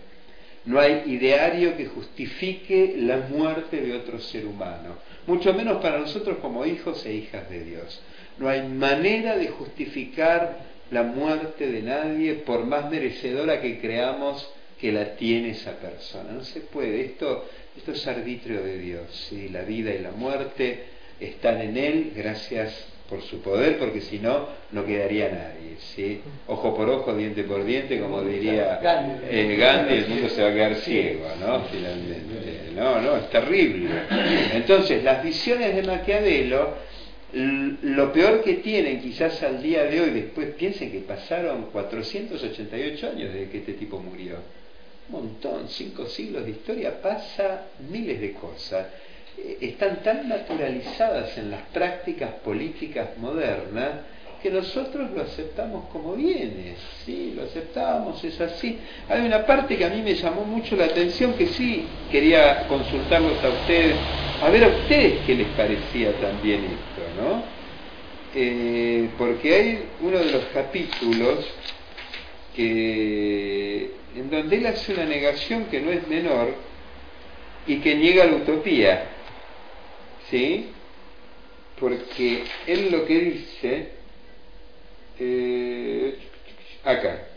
No hay ideario que justifique la muerte de otro ser humano, mucho menos para nosotros como hijos e hijas de Dios. No hay manera de justificar la muerte de nadie por más merecedora que creamos que la tiene esa persona. No se puede. Esto, esto es arbitrio de Dios. ¿sí? La vida y la muerte están en Él gracias por su poder, porque si no, no quedaría nadie. ¿sí? Ojo por ojo, diente por diente, como diría eh, Gandhi, el mundo se va a quedar ciego, ¿no? Finalmente. No, no, es terrible. Entonces, las visiones de Maquiavelo lo peor que tienen quizás al día de hoy, después piensen que pasaron 488 años desde que este tipo murió. Un montón, cinco siglos de historia, pasa miles de cosas. Eh, están tan naturalizadas en las prácticas políticas modernas que nosotros lo aceptamos como viene, sí, lo aceptamos, es así. Hay una parte que a mí me llamó mucho la atención que sí quería consultarlos a ustedes, a ver a ustedes qué les parecía también esto, ¿no? Eh, porque hay uno de los capítulos que en donde él hace una negación que no es menor y que niega la utopía, ¿sí? Porque él lo que dice eh, acá.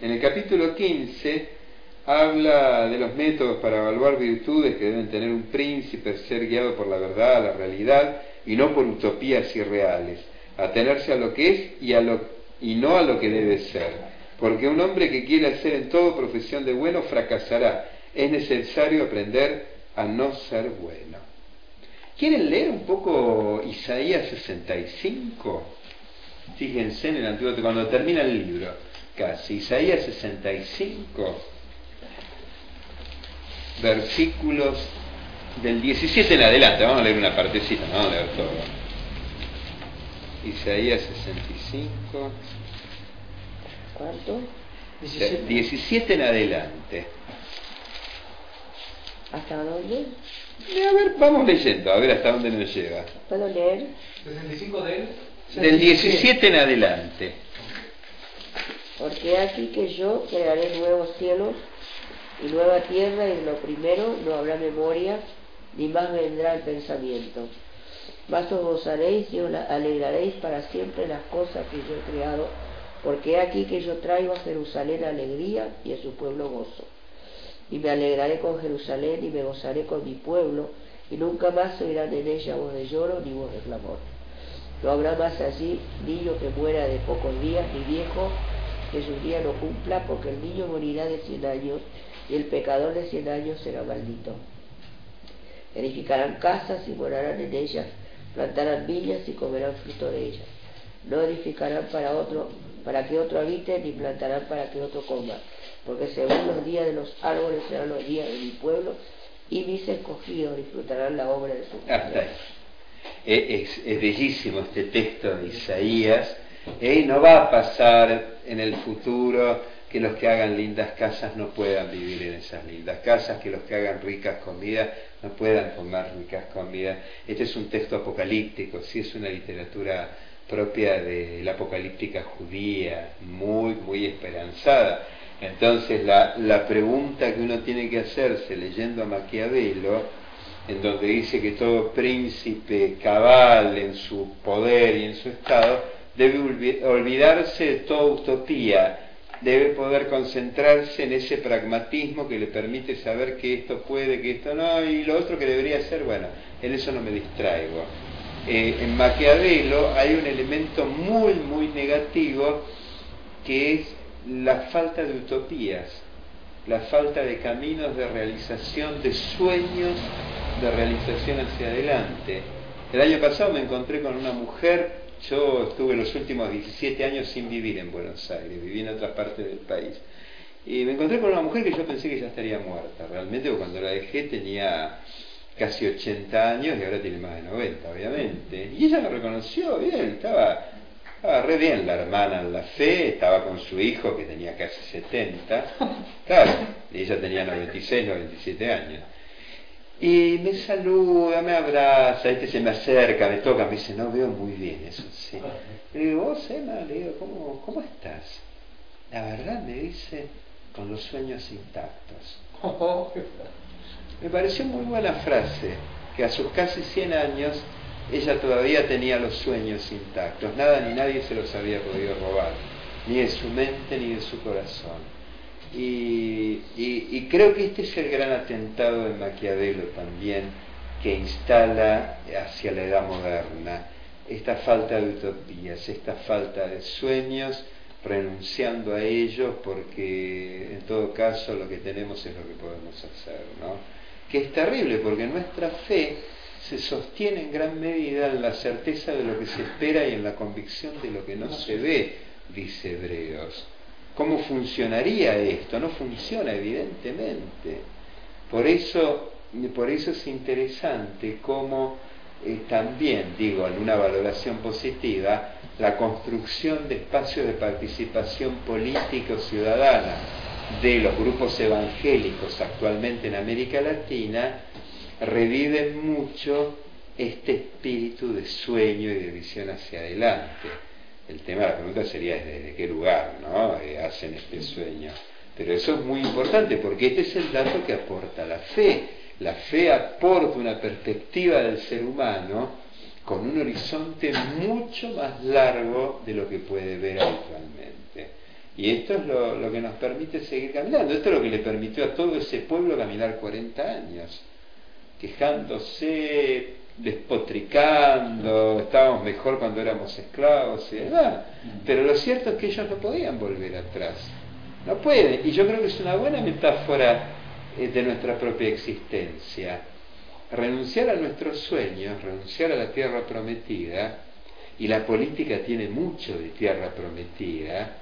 En el capítulo 15 habla de los métodos para evaluar virtudes que deben tener un príncipe, ser guiado por la verdad, la realidad, y no por utopías irreales, atenerse a lo que es y, a lo, y no a lo que debe ser. Porque un hombre que quiere ser en todo profesión de bueno fracasará. Es necesario aprender a no ser bueno. ¿Quieren leer un poco Isaías 65? Fíjense en el Antiguo cuando termina el libro, casi, Isaías 65, versículos del 17 en adelante, vamos a leer una partecita, no vamos a leer todo. Isaías 65. ¿Cuánto? 17. 17 en adelante. ¿Hasta dónde? A ver, vamos leyendo, a ver hasta dónde nos lleva. ¿Puedo leer? 65 de él. Del 17 en adelante. Porque aquí que yo crearé nuevos cielos y nueva tierra y lo primero no habrá memoria ni más vendrá el pensamiento. Mas os gozaréis y os alegraréis para siempre las cosas que yo he creado, porque aquí que yo traigo a Jerusalén alegría y a su pueblo gozo. Y me alegraré con Jerusalén y me gozaré con mi pueblo, y nunca más oirán en ella voz de lloro ni voz de clamor. No habrá más allí niño que muera de pocos días, ni viejo que su día no cumpla, porque el niño morirá de cien años y el pecador de cien años será maldito. Edificarán casas y morarán en ellas, plantarán viñas y comerán fruto de ellas. no edificarán para otro, para que otro habite, ni plantarán para que otro coma, porque según los días de los árboles serán los días de mi pueblo, y mis escogidos disfrutarán la obra de su Hasta Es, es, bellísimo este texto de Isaías, y no va a pasar en el futuro que los que hagan lindas casas no puedan vivir en esas lindas casas, que los que hagan ricas comidas no puedan comer ricas comidas. Este es un texto apocalíptico, sí es una literatura propia de la apocalíptica judía, muy, muy esperanzada. Entonces la, la pregunta que uno tiene que hacerse leyendo a Maquiavelo, en donde dice que todo príncipe cabal en su poder y en su estado debe olvidarse de toda utopía debe poder concentrarse en ese pragmatismo que le permite saber que esto puede, que esto no, y lo otro que debería ser, bueno, en eso no me distraigo. Eh, en Maquiavelo hay un elemento muy, muy negativo que es la falta de utopías, la falta de caminos de realización, de sueños de realización hacia adelante. El año pasado me encontré con una mujer yo estuve los últimos 17 años sin vivir en Buenos Aires, viví en otra parte del país. Y me encontré con una mujer que yo pensé que ya estaría muerta. Realmente cuando la dejé tenía casi 80 años y ahora tiene más de 90, obviamente. Y ella me reconoció bien, estaba, estaba re bien la hermana en la fe, estaba con su hijo que tenía casi 70. Claro, y ella tenía 96, 97 años. Y me saluda, me abraza, este se me acerca, me toca, me dice, no veo muy bien eso, sí. Le digo, vos, Emma, le digo, ¿cómo, ¿cómo estás? La verdad me dice, con los sueños intactos. me pareció muy buena frase, que a sus casi 100 años ella todavía tenía los sueños intactos, nada ni nadie se los había podido robar, ni de su mente ni de su corazón. Y, creo que este es el gran atentado de Maquiavelo también, que instala hacia la edad moderna esta falta de utopías, esta falta de sueños, renunciando a ellos porque en todo caso lo que tenemos es lo que podemos hacer, ¿no? Que es terrible porque nuestra fe se sostiene en gran medida en la certeza de lo que se espera y en la convicción de lo que no se ve, dice Hebreos. ¿Cómo funcionaría esto? No funciona, evidentemente. Por eso, por eso es interesante cómo eh, también, digo, en una valoración positiva, la construcción de espacios de participación política o ciudadana de los grupos evangélicos actualmente en América Latina reviven mucho este espíritu de sueño y de visión hacia adelante el tema de la pregunta sería desde qué lugar ¿no? Eh, hacen este sueño. Pero eso es muy importante porque este es el dato que aporta la fe. La fe aporta una perspectiva del ser humano con un horizonte mucho más largo de lo que puede ver habitualmente. Y esto es lo, lo, que nos permite seguir caminando. Esto es lo que le permitió a todo ese pueblo caminar 40 años, quejándose, despotricando, estábamos mejor cuando éramos esclavos y demás. Pero lo cierto es que ellos no podían volver atrás. No pueden. Y yo creo que es una buena metáfora eh, de nuestra propia existencia. Renunciar a nuestros sueños, renunciar a la tierra prometida, y la política tiene mucho de tierra prometida,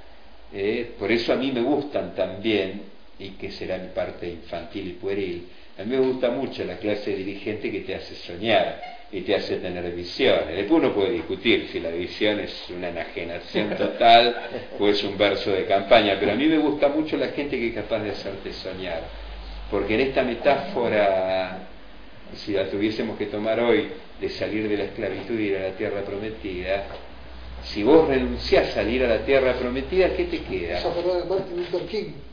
eh, por eso a mí me gustan también, y que será mi parte infantil y pueril, a mí me gusta mucho la clase dirigente que te hace soñar y te hace tener visiones. Después uno puede discutir si la visión es una enajenación total o es un verso de campaña, pero a mí me gusta mucho la gente que es capaz de hacerte soñar. Porque en esta metáfora, si la tuviésemos que tomar hoy, de salir de la esclavitud y ir a la tierra prometida, si vos renunciás a salir a la tierra prometida, ¿qué te queda?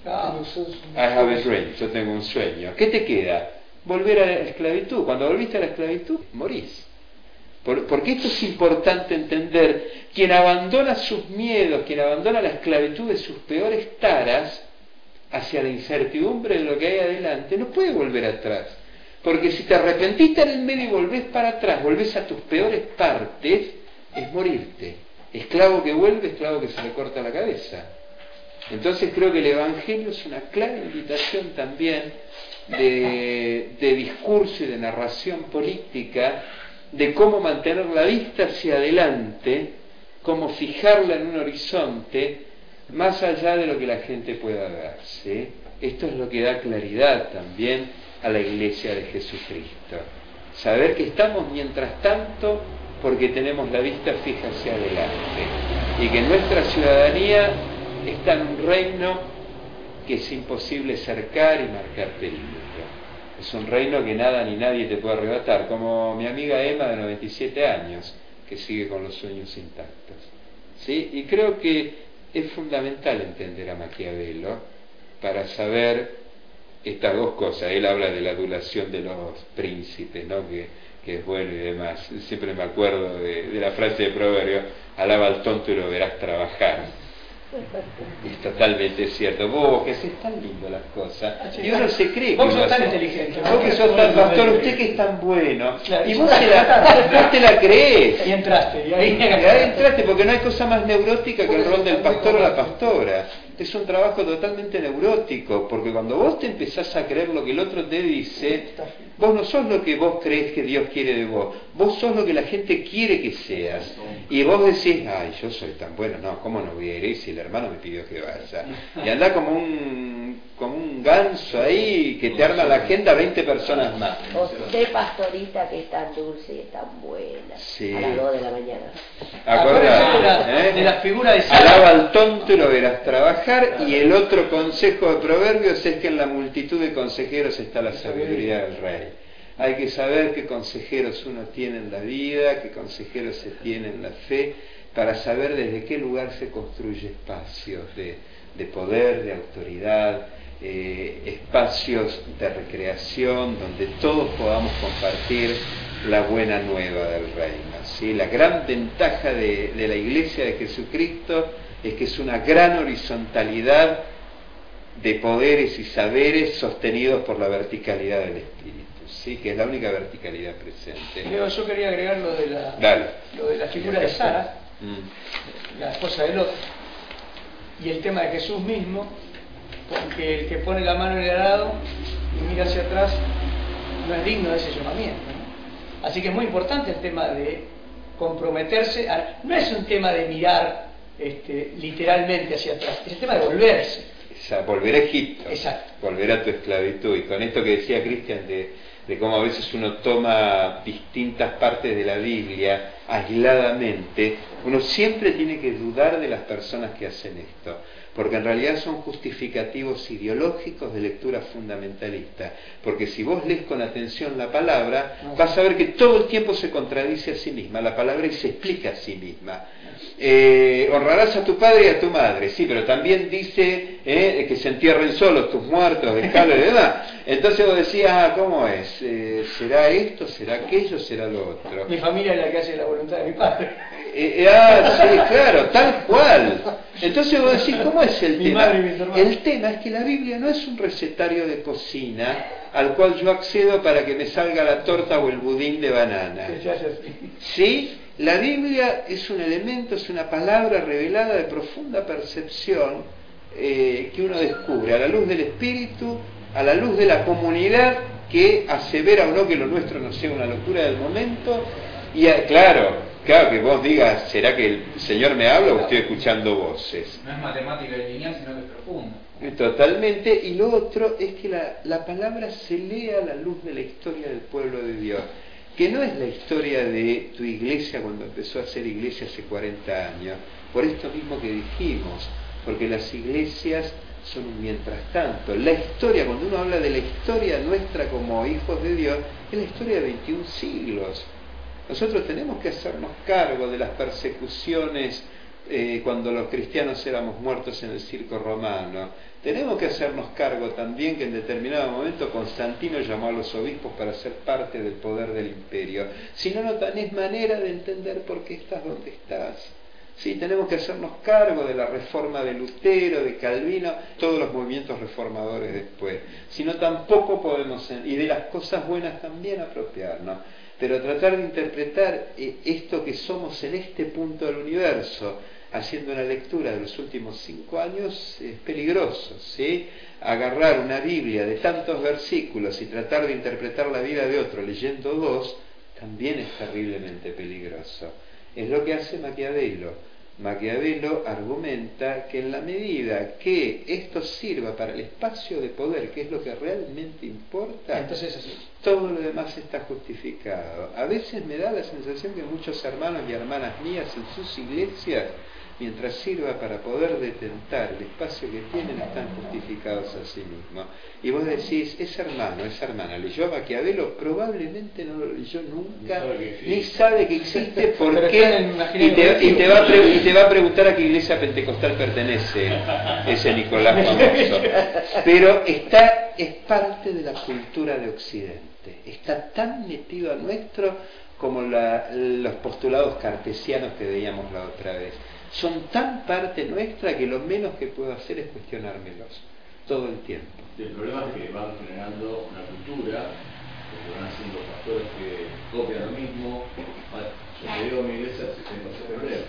Ah. I have a dream, yo tengo un sueño. ¿Qué te queda? Volver a la esclavitud. Cuando volviste a la esclavitud, morís. porque esto es importante entender. Quien abandona sus miedos, quien abandona la esclavitud de sus peores taras hacia la incertidumbre de lo que hay adelante, no puede volver atrás. Porque si te arrepentiste en el medio y volvés para atrás, volvés a tus peores partes, es morirte. Esclavo que vuelve, esclavo que se le corta la cabeza. Entonces creo que el Evangelio es una clara invitación también de, discurso y de narración política de cómo mantener la vista hacia adelante cómo fijarla en un horizonte más allá de lo que la gente pueda. ¿sí? Esto es lo que da claridad también a la iglesia de Jesucristo. Saber que estamos mientras tanto porque tenemos la vista fija hacia adelante y que nuestra ciudadanía está en un reino que es imposible cercar y marcar perímetro. Es un reino que nada ni nadie te puede arrebatar, como mi amiga Emma de 97 años, que sigue con los sueños intactos. ¿Sí? Y creo que es fundamental entender a Maquiavelo para saber estas dos cosas. Él habla de la adulación de los príncipes, ¿no? que, que es bueno y demás. Siempre me acuerdo de, de la frase de Proverbio, alaba al tonto y lo verás trabajar. Es totalmente cierto. Vos que haces tan lindo las cosas. Ah, Y uno se cree Vos sos tan inteligente. Vos que sos tan pastor, usted que es tan bueno. Claro, Y vos vos te la, vos te la crees. Y entraste. Y ahí, Y ahí entraste porque no hay cosa más neurótica que el rol del pastor o la pastora. Es un trabajo totalmente neurótico, porque cuando vos te empezás a creer lo que el otro te dice, vos no sos lo que vos crees que Dios quiere de vos, vos sos lo que la gente quiere que seas. Y vos decís, ay, yo soy tan bueno, no, ¿cómo no voy a ir si el hermano me pidió que vaya? Y anda como un, como un ganso ahí que te arma la agenda 20 personas más. Usted, pastorita, que es tan dulce y tan buena. Sí. A las 2 de la mañana. Acuérdense de la, Acordate, ¿eh? de la figura de Alaba al tonto y lo verás trabajar. Y el otro consejo de Proverbios es que en la multitud de consejeros está la sabiduría del rey. Hay que saber qué consejeros uno tiene en la vida, qué consejeros se tiene en la fe, para saber desde qué lugar se construye espacios de, de poder, de autoridad, eh, espacios de recreación, donde todos podamos compartir la buena nueva del reino. ¿sí? La gran ventaja de, de la iglesia de Jesucristo es que es una gran horizontalidad de poderes y saberes sostenidos por la verticalidad del Espíritu, ¿sí? que es la única verticalidad presente. Leo, yo quería agregar lo de la, Dale. lo de la figura de Sara, Mm. la esposa de Lot, y el tema de Jesús mismo, porque el que pone la mano en el arado y mira hacia atrás no es digno de ese llamamiento. ¿no? Así que es muy importante el tema de comprometerse, a- no es un tema de mirar este, literalmente hacia atrás, es el tema de volverse. Esa- volver a Egipto, Exacto. volver a tu esclavitud. Y con esto que decía Cristian de, de cómo a veces uno toma distintas partes de la Biblia aisladamente, uno siempre tiene que dudar de las personas que hacen esto, porque en realidad son justificativos ideológicos de lectura fundamentalista. Porque si vos lees con atención la palabra, vas a ver que todo el tiempo se contradice a sí misma, la palabra y se explica a sí misma. Eh, honrarás a tu padre y a tu madre, sí, pero también dice eh, que se entierren solos tus muertos, dejalo y demás. Entonces vos decías, ah, ¿cómo es? Eh, ¿Será esto? ¿Será aquello? ¿Será lo otro? Mi familia es la que hace la voluntad de mi padre. Eh, ah, sí, claro, tal cual. Entonces vos decís, ¿cómo es el Mi tema? madre y mis hermanos. El tema es que la Biblia no es un recetario de cocina al cual yo accedo para que me salga la torta o el budín de banana. Sí, la Biblia es un elemento, es una palabra revelada de profunda percepción eh, que uno descubre a la luz del Espíritu, a la luz de la comunidad que asevera o no que lo nuestro no sea una locura del momento. Y a- claro, claro que vos digas, ¿será que el Señor me habla o estoy escuchando voces? No es matemática y lineal, sino que es profundo. Eh, Totalmente, y lo otro es que la, la palabra se lee a la luz de la historia del pueblo de Dios, que no es la historia de tu iglesia cuando empezó a ser iglesia hace 40 años, por esto mismo que dijimos, porque las iglesias son un mientras tanto. La historia, cuando uno habla de la historia nuestra como hijos de Dios, es la historia de 21 siglos. Nosotros tenemos que hacernos cargo de las persecuciones eh, cuando los cristianos éramos muertos en el circo romano. Tenemos que hacernos cargo también que en determinado momento Constantino llamó a los obispos para ser parte del poder del imperio. Si no, no tenés manera de entender por qué estás donde estás. Sí, tenemos que hacernos cargo de la reforma de Lutero, de Calvino, todos los movimientos reformadores después. Si no, tampoco podemos, y de las cosas buenas también apropiarnos. Pero tratar de interpretar eh, esto que somos en este punto del universo, haciendo una lectura de los últimos cinco años, es peligroso. ¿sí? Agarrar una Biblia de tantos versículos y tratar de interpretar la vida de otro leyendo dos, también es terriblemente peligroso. Es lo que hace Maquiavelo. Maquiavelo argumenta que en la medida que esto sirva para el espacio de poder, que es lo que realmente importa, Entonces así. todo lo demás está justificado. A veces me da la sensación que muchos hermanos y hermanas mías en sus iglesias, mientras sirva para poder detentar el espacio que tienen, están justificados a sí mismos. Y vos decís, ese hermano, esa hermana, ¿leyó a Maquiavelo? Probablemente no lo leyó nunca, Ni sabe que existe. ¿por qué? Y te, y colectivo. te va a y te va a preguntar a qué iglesia pentecostal pertenece ese Nicolás famoso. Pero está, es parte de la cultura de Occidente. Está tan metido a nuestro como la- los postulados cartesianos que veíamos la otra vez. Son tan parte nuestra que lo menos que puedo hacer es cuestionármelos todo el tiempo. El problema es que van generando una cultura, que van haciendo pastores que copian lo mismo. Yo te digo a mi iglesia si tengo ese problema.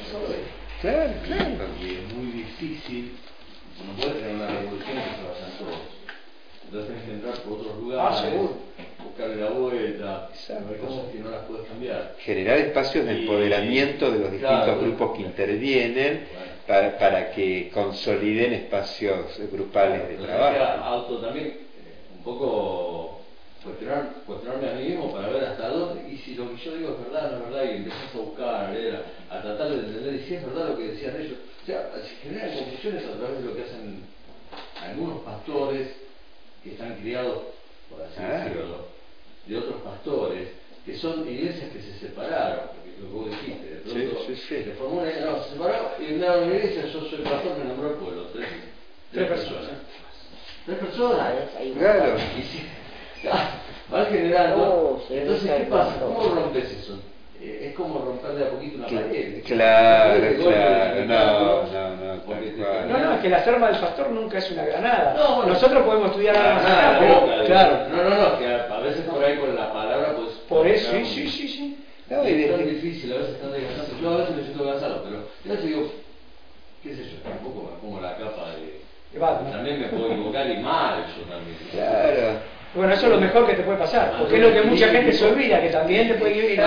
Eso es. Claro, claro. Y es muy difícil, no puedes tener una revolución que se vayan todos. Entonces tienes que entrar por otros lugares, Ah, seguro. Buscarle la vuelta, Exacto. ver cosas que no las puedes cambiar. Generar espacios de Y- empoderamiento de los distintos claro. grupos que intervienen Bueno. para, para que consoliden espacios grupales de Entonces, trabajo. auto también, eh, un poco cuestionar, cuestionarme a mí mismo para ver hasta dónde, y si lo que yo digo es verdad o no es verdad, y empezás a buscar, a leer, a, a tratar de entender, y si es verdad lo que decían ellos. O sea, se generan confusiones a través de lo que hacen algunos pastores que están criados, por así Claro. decirlo, de otros pastores, que son iglesias que se separaron, porque lo que vos dijiste, de pronto sí, sí. se formó una, no, se separaron y una iglesia, yo soy pastor, me nombró el pueblo, tres, Tres personas. Tres personas. Claro. Y si ah, van generando. Se Entonces, ¿qué pasa? ¿Cómo rompes eso? Eh, es como romper de a poquito una pared. claro, claro, no, no, no. No, no, es que las armas del pastor nunca es una granada. No, bueno. Nosotros podemos estudiar armas acá, no, pero, claro. No, no, no, que a, a veces por ahí con la palabra, pues. Por eso, sí, sí, sí, sí. No, es tan de- difícil, a veces tan desgastante. Yo a veces me siento cansado, pero yo veces digo, qué sé yo, tampoco me pongo la capa de. También me puedo equivocar y mal yo también. Claro. Bueno, eso es lo mejor que te puede pasar, porque es lo que mucha gente se olvida, que también te puede ir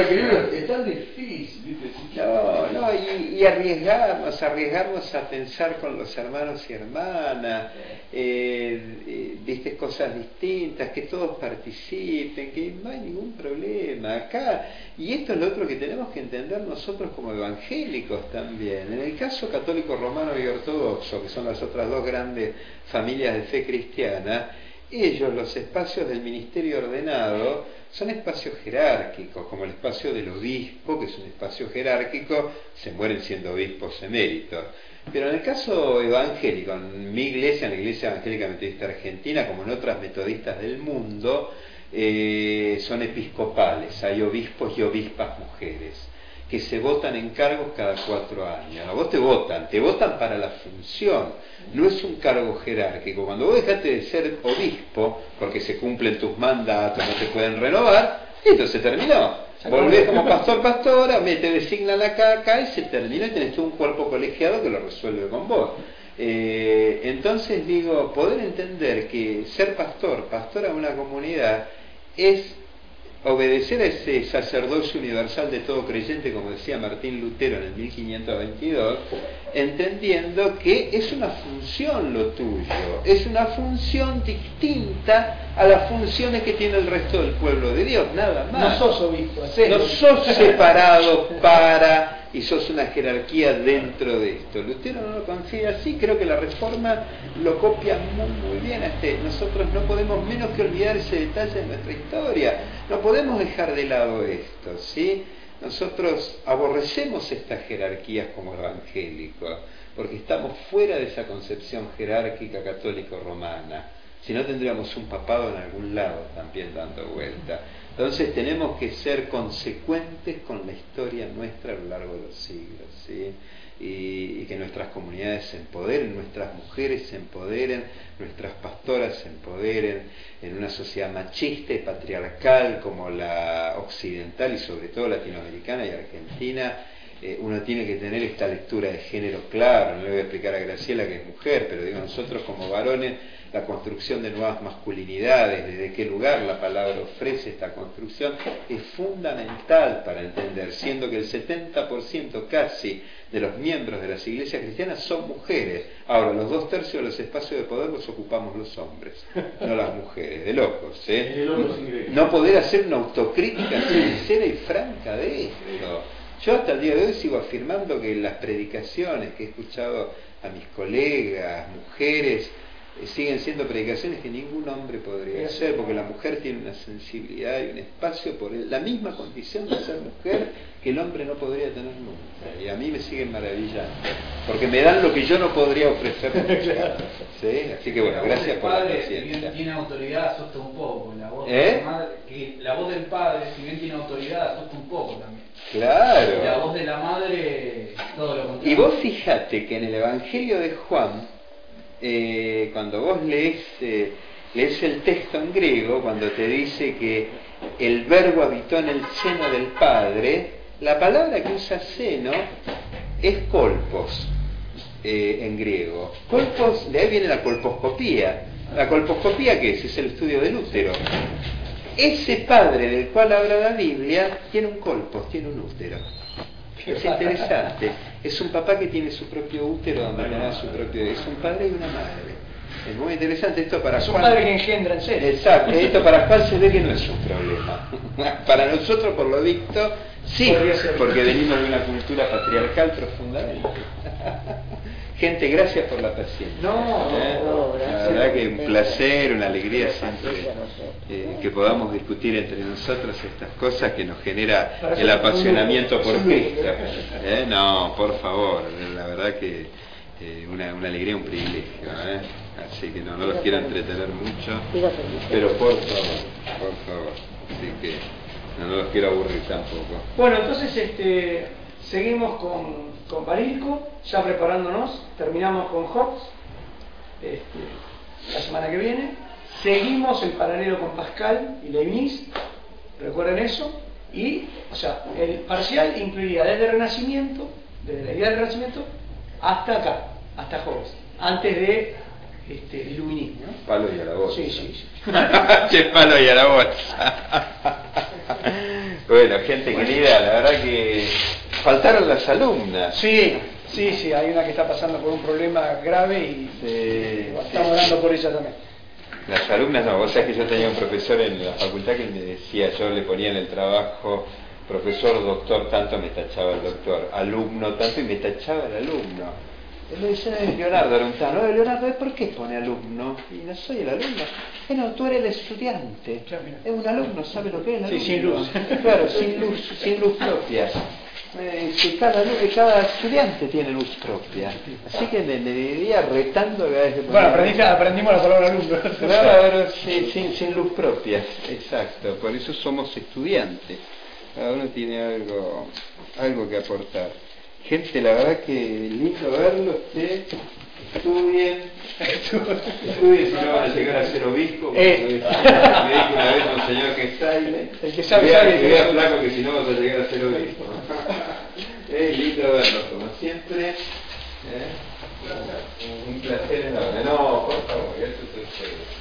equilibrio es tan difícil, ¿viste? No, no, y, y arriesgarnos, arriesgarnos a pensar con los hermanos y hermanas, eh, eh, viste, cosas distintas, que todos participen, que no hay ningún problema acá. Y esto es lo otro que tenemos que entender nosotros como evangélicos también. En el caso católico romano y ortodoxo, que son las otras dos grandes familias de fe cristiana, ellos, los espacios del ministerio ordenado, son espacios jerárquicos, como el espacio del obispo, que es un espacio jerárquico, se mueren siendo obispos eméritos. Pero en el caso evangélico, en mi iglesia, en la Iglesia Evangélica Metodista Argentina, como en otras metodistas del mundo, eh, son episcopales, hay obispos y obispas mujeres que se votan en cargos cada cuatro años. A vos te votan, te votan para la función, no es un cargo jerárquico. Cuando vos dejaste de ser obispo, porque se cumplen tus mandatos, no te pueden renovar, esto se terminó. Volvés como pastor, pastora, me te designan acá, acá y se terminó y tenés tú un cuerpo colegiado que lo resuelve con vos. Eh, entonces digo, poder entender que ser pastor, pastora de una comunidad, es obedecer a ese sacerdocio universal de todo creyente, como decía Martín Lutero en el 1522, entendiendo que es una función lo tuyo, es una función distinta a las funciones que tiene el resto del pueblo de Dios, nada No más. sos obispo. No sos separado para y sos una jerarquía dentro de esto. Lutero no lo confía así, creo que la reforma lo copia muy muy bien este. Nosotros no podemos menos que olvidar ese detalle de nuestra historia. No podemos dejar de lado esto, ¿sí? Nosotros aborrecemos estas jerarquías como evangélicos, porque estamos fuera de esa concepción jerárquica católico-romana. Si no tendríamos un papado en algún lado también dando vuelta. Entonces tenemos que ser consecuentes con la historia nuestra a lo largo de los siglos, ¿sí? y, y que nuestras comunidades se empoderen, nuestras mujeres se empoderen, nuestras pastoras se empoderen en una sociedad machista y patriarcal como la occidental y sobre todo latinoamericana y argentina. Eh, uno tiene que tener esta lectura de género claro, no le voy a explicar a Graciela que es mujer, pero digo, nosotros como varones la construcción de nuevas masculinidades, desde qué lugar la palabra ofrece esta construcción, es fundamental para entender, siendo que el 70% casi de los miembros de las iglesias cristianas son mujeres. Ahora, los dos tercios de los espacios de poder los ocupamos los hombres, no las mujeres, de locos. ¿eh? No poder hacer una autocrítica sincera y franca de esto. Yo hasta el día de hoy sigo afirmando que las predicaciones que he escuchado a mis colegas, mujeres, eh, siguen siendo predicaciones que ningún hombre podría hacer, porque la mujer tiene una sensibilidad y un espacio por la misma condición de ser mujer que el hombre no podría tener nunca. Y a mí me siguen maravillando, porque me dan lo que yo no podría ofrecer. ¿Sí? Así que bueno, gracias por la padre, si bien paciencia. tiene autoridad, asusta un poco. La voz, ¿Eh? de la madre, que la voz del padre, si bien tiene autoridad, asusta un poco también. Y la Claro. voz de la madre, todo lo contrario. Y vos fijate que en el Evangelio de Juan, eh, cuando vos lees, eh, lees el texto en griego, cuando te dice que el verbo habitó en el seno del Padre, la palabra que usa seno es colpos eh, en griego. Colpos, de ahí viene la colposcopía. ¿La colposcopía qué es? Es el estudio del útero. Ese padre del cual habla la Biblia tiene un colpos, tiene un útero. Es interesante. Es un papá que tiene su propio útero donde su propio. Es un padre y una madre. Es muy interesante esto para Es un Juan. padre que engendra en serio. Exacto, esto para Juan se ve que no es un problema. Para nosotros, por lo visto, sí, porque venimos de una cultura patriarcal profundamente. Gente, gracias por la paciencia. No, ¿Eh? no, La gracias. verdad que un placer, una alegría siempre eh, que podamos discutir entre nosotros estas cosas que nos genera el apasionamiento por Cristo. ¿Eh? No, por favor, la verdad que una, una alegría, un privilegio. Así que no, no los quiero entretener mucho, pero por favor, por favor. Así que no, no los quiero aburrir tampoco. Bueno, entonces este, seguimos con, con Barilco, ya preparándonos, terminamos con Hobbes este, la semana que viene, seguimos el paralelo con Pascal y Leibniz, recuerden eso, y, o sea, el parcial incluiría desde el Renacimiento, desde la idea del Renacimiento, hasta acá, hasta Hobbes, antes de este, el iluminismo. ¿no? Palo y a la bolsa. Sí, sí, sí. che palo y a la bolsa. bueno, gente querida, la verdad que faltaron las alumnas. Sí, sí, sí, hay una que está pasando por un problema grave y Sí, estamos sí. orando por ella también. Las alumnas no, vos sabés que yo tenía un profesor en la facultad que me decía, yo le ponía en el trabajo, profesor, doctor, tanto me tachaba el doctor, alumno, tanto y me tachaba el alumno. Él le decía a Leonardo Arauntano, "Oye, Leonardo, ¿eh, ¿por qué pone alumno? Y no soy el alumno. Eh, no, tú eres el estudiante. Claro. Es un alumno, ¿sabe lo que es el Sí, sin luz. Claro, sin luz, sin luz propia. Eh, que cada, lu- cada estudiante tiene luz propia. Así que me, me diría retando cada vez que Bueno, aprendimos la palabra alumno. Claro, sí, sin, sin luz propia, exacto. Por eso somos estudiantes. Cada uno tiene algo, algo que aportar. Gente, la verdad que lindo verlo. Estudien, estudien si no van a llegar a ser obispo. Eh. Me dijo una vez un señor que está ahí. ¿eh? El que sabe, vea, sabe. Que vea flaco que si no vas a llegar a ser obispo. lindo verlo, como siempre. ¿eh? Un placer enorme. No, por favor, eso es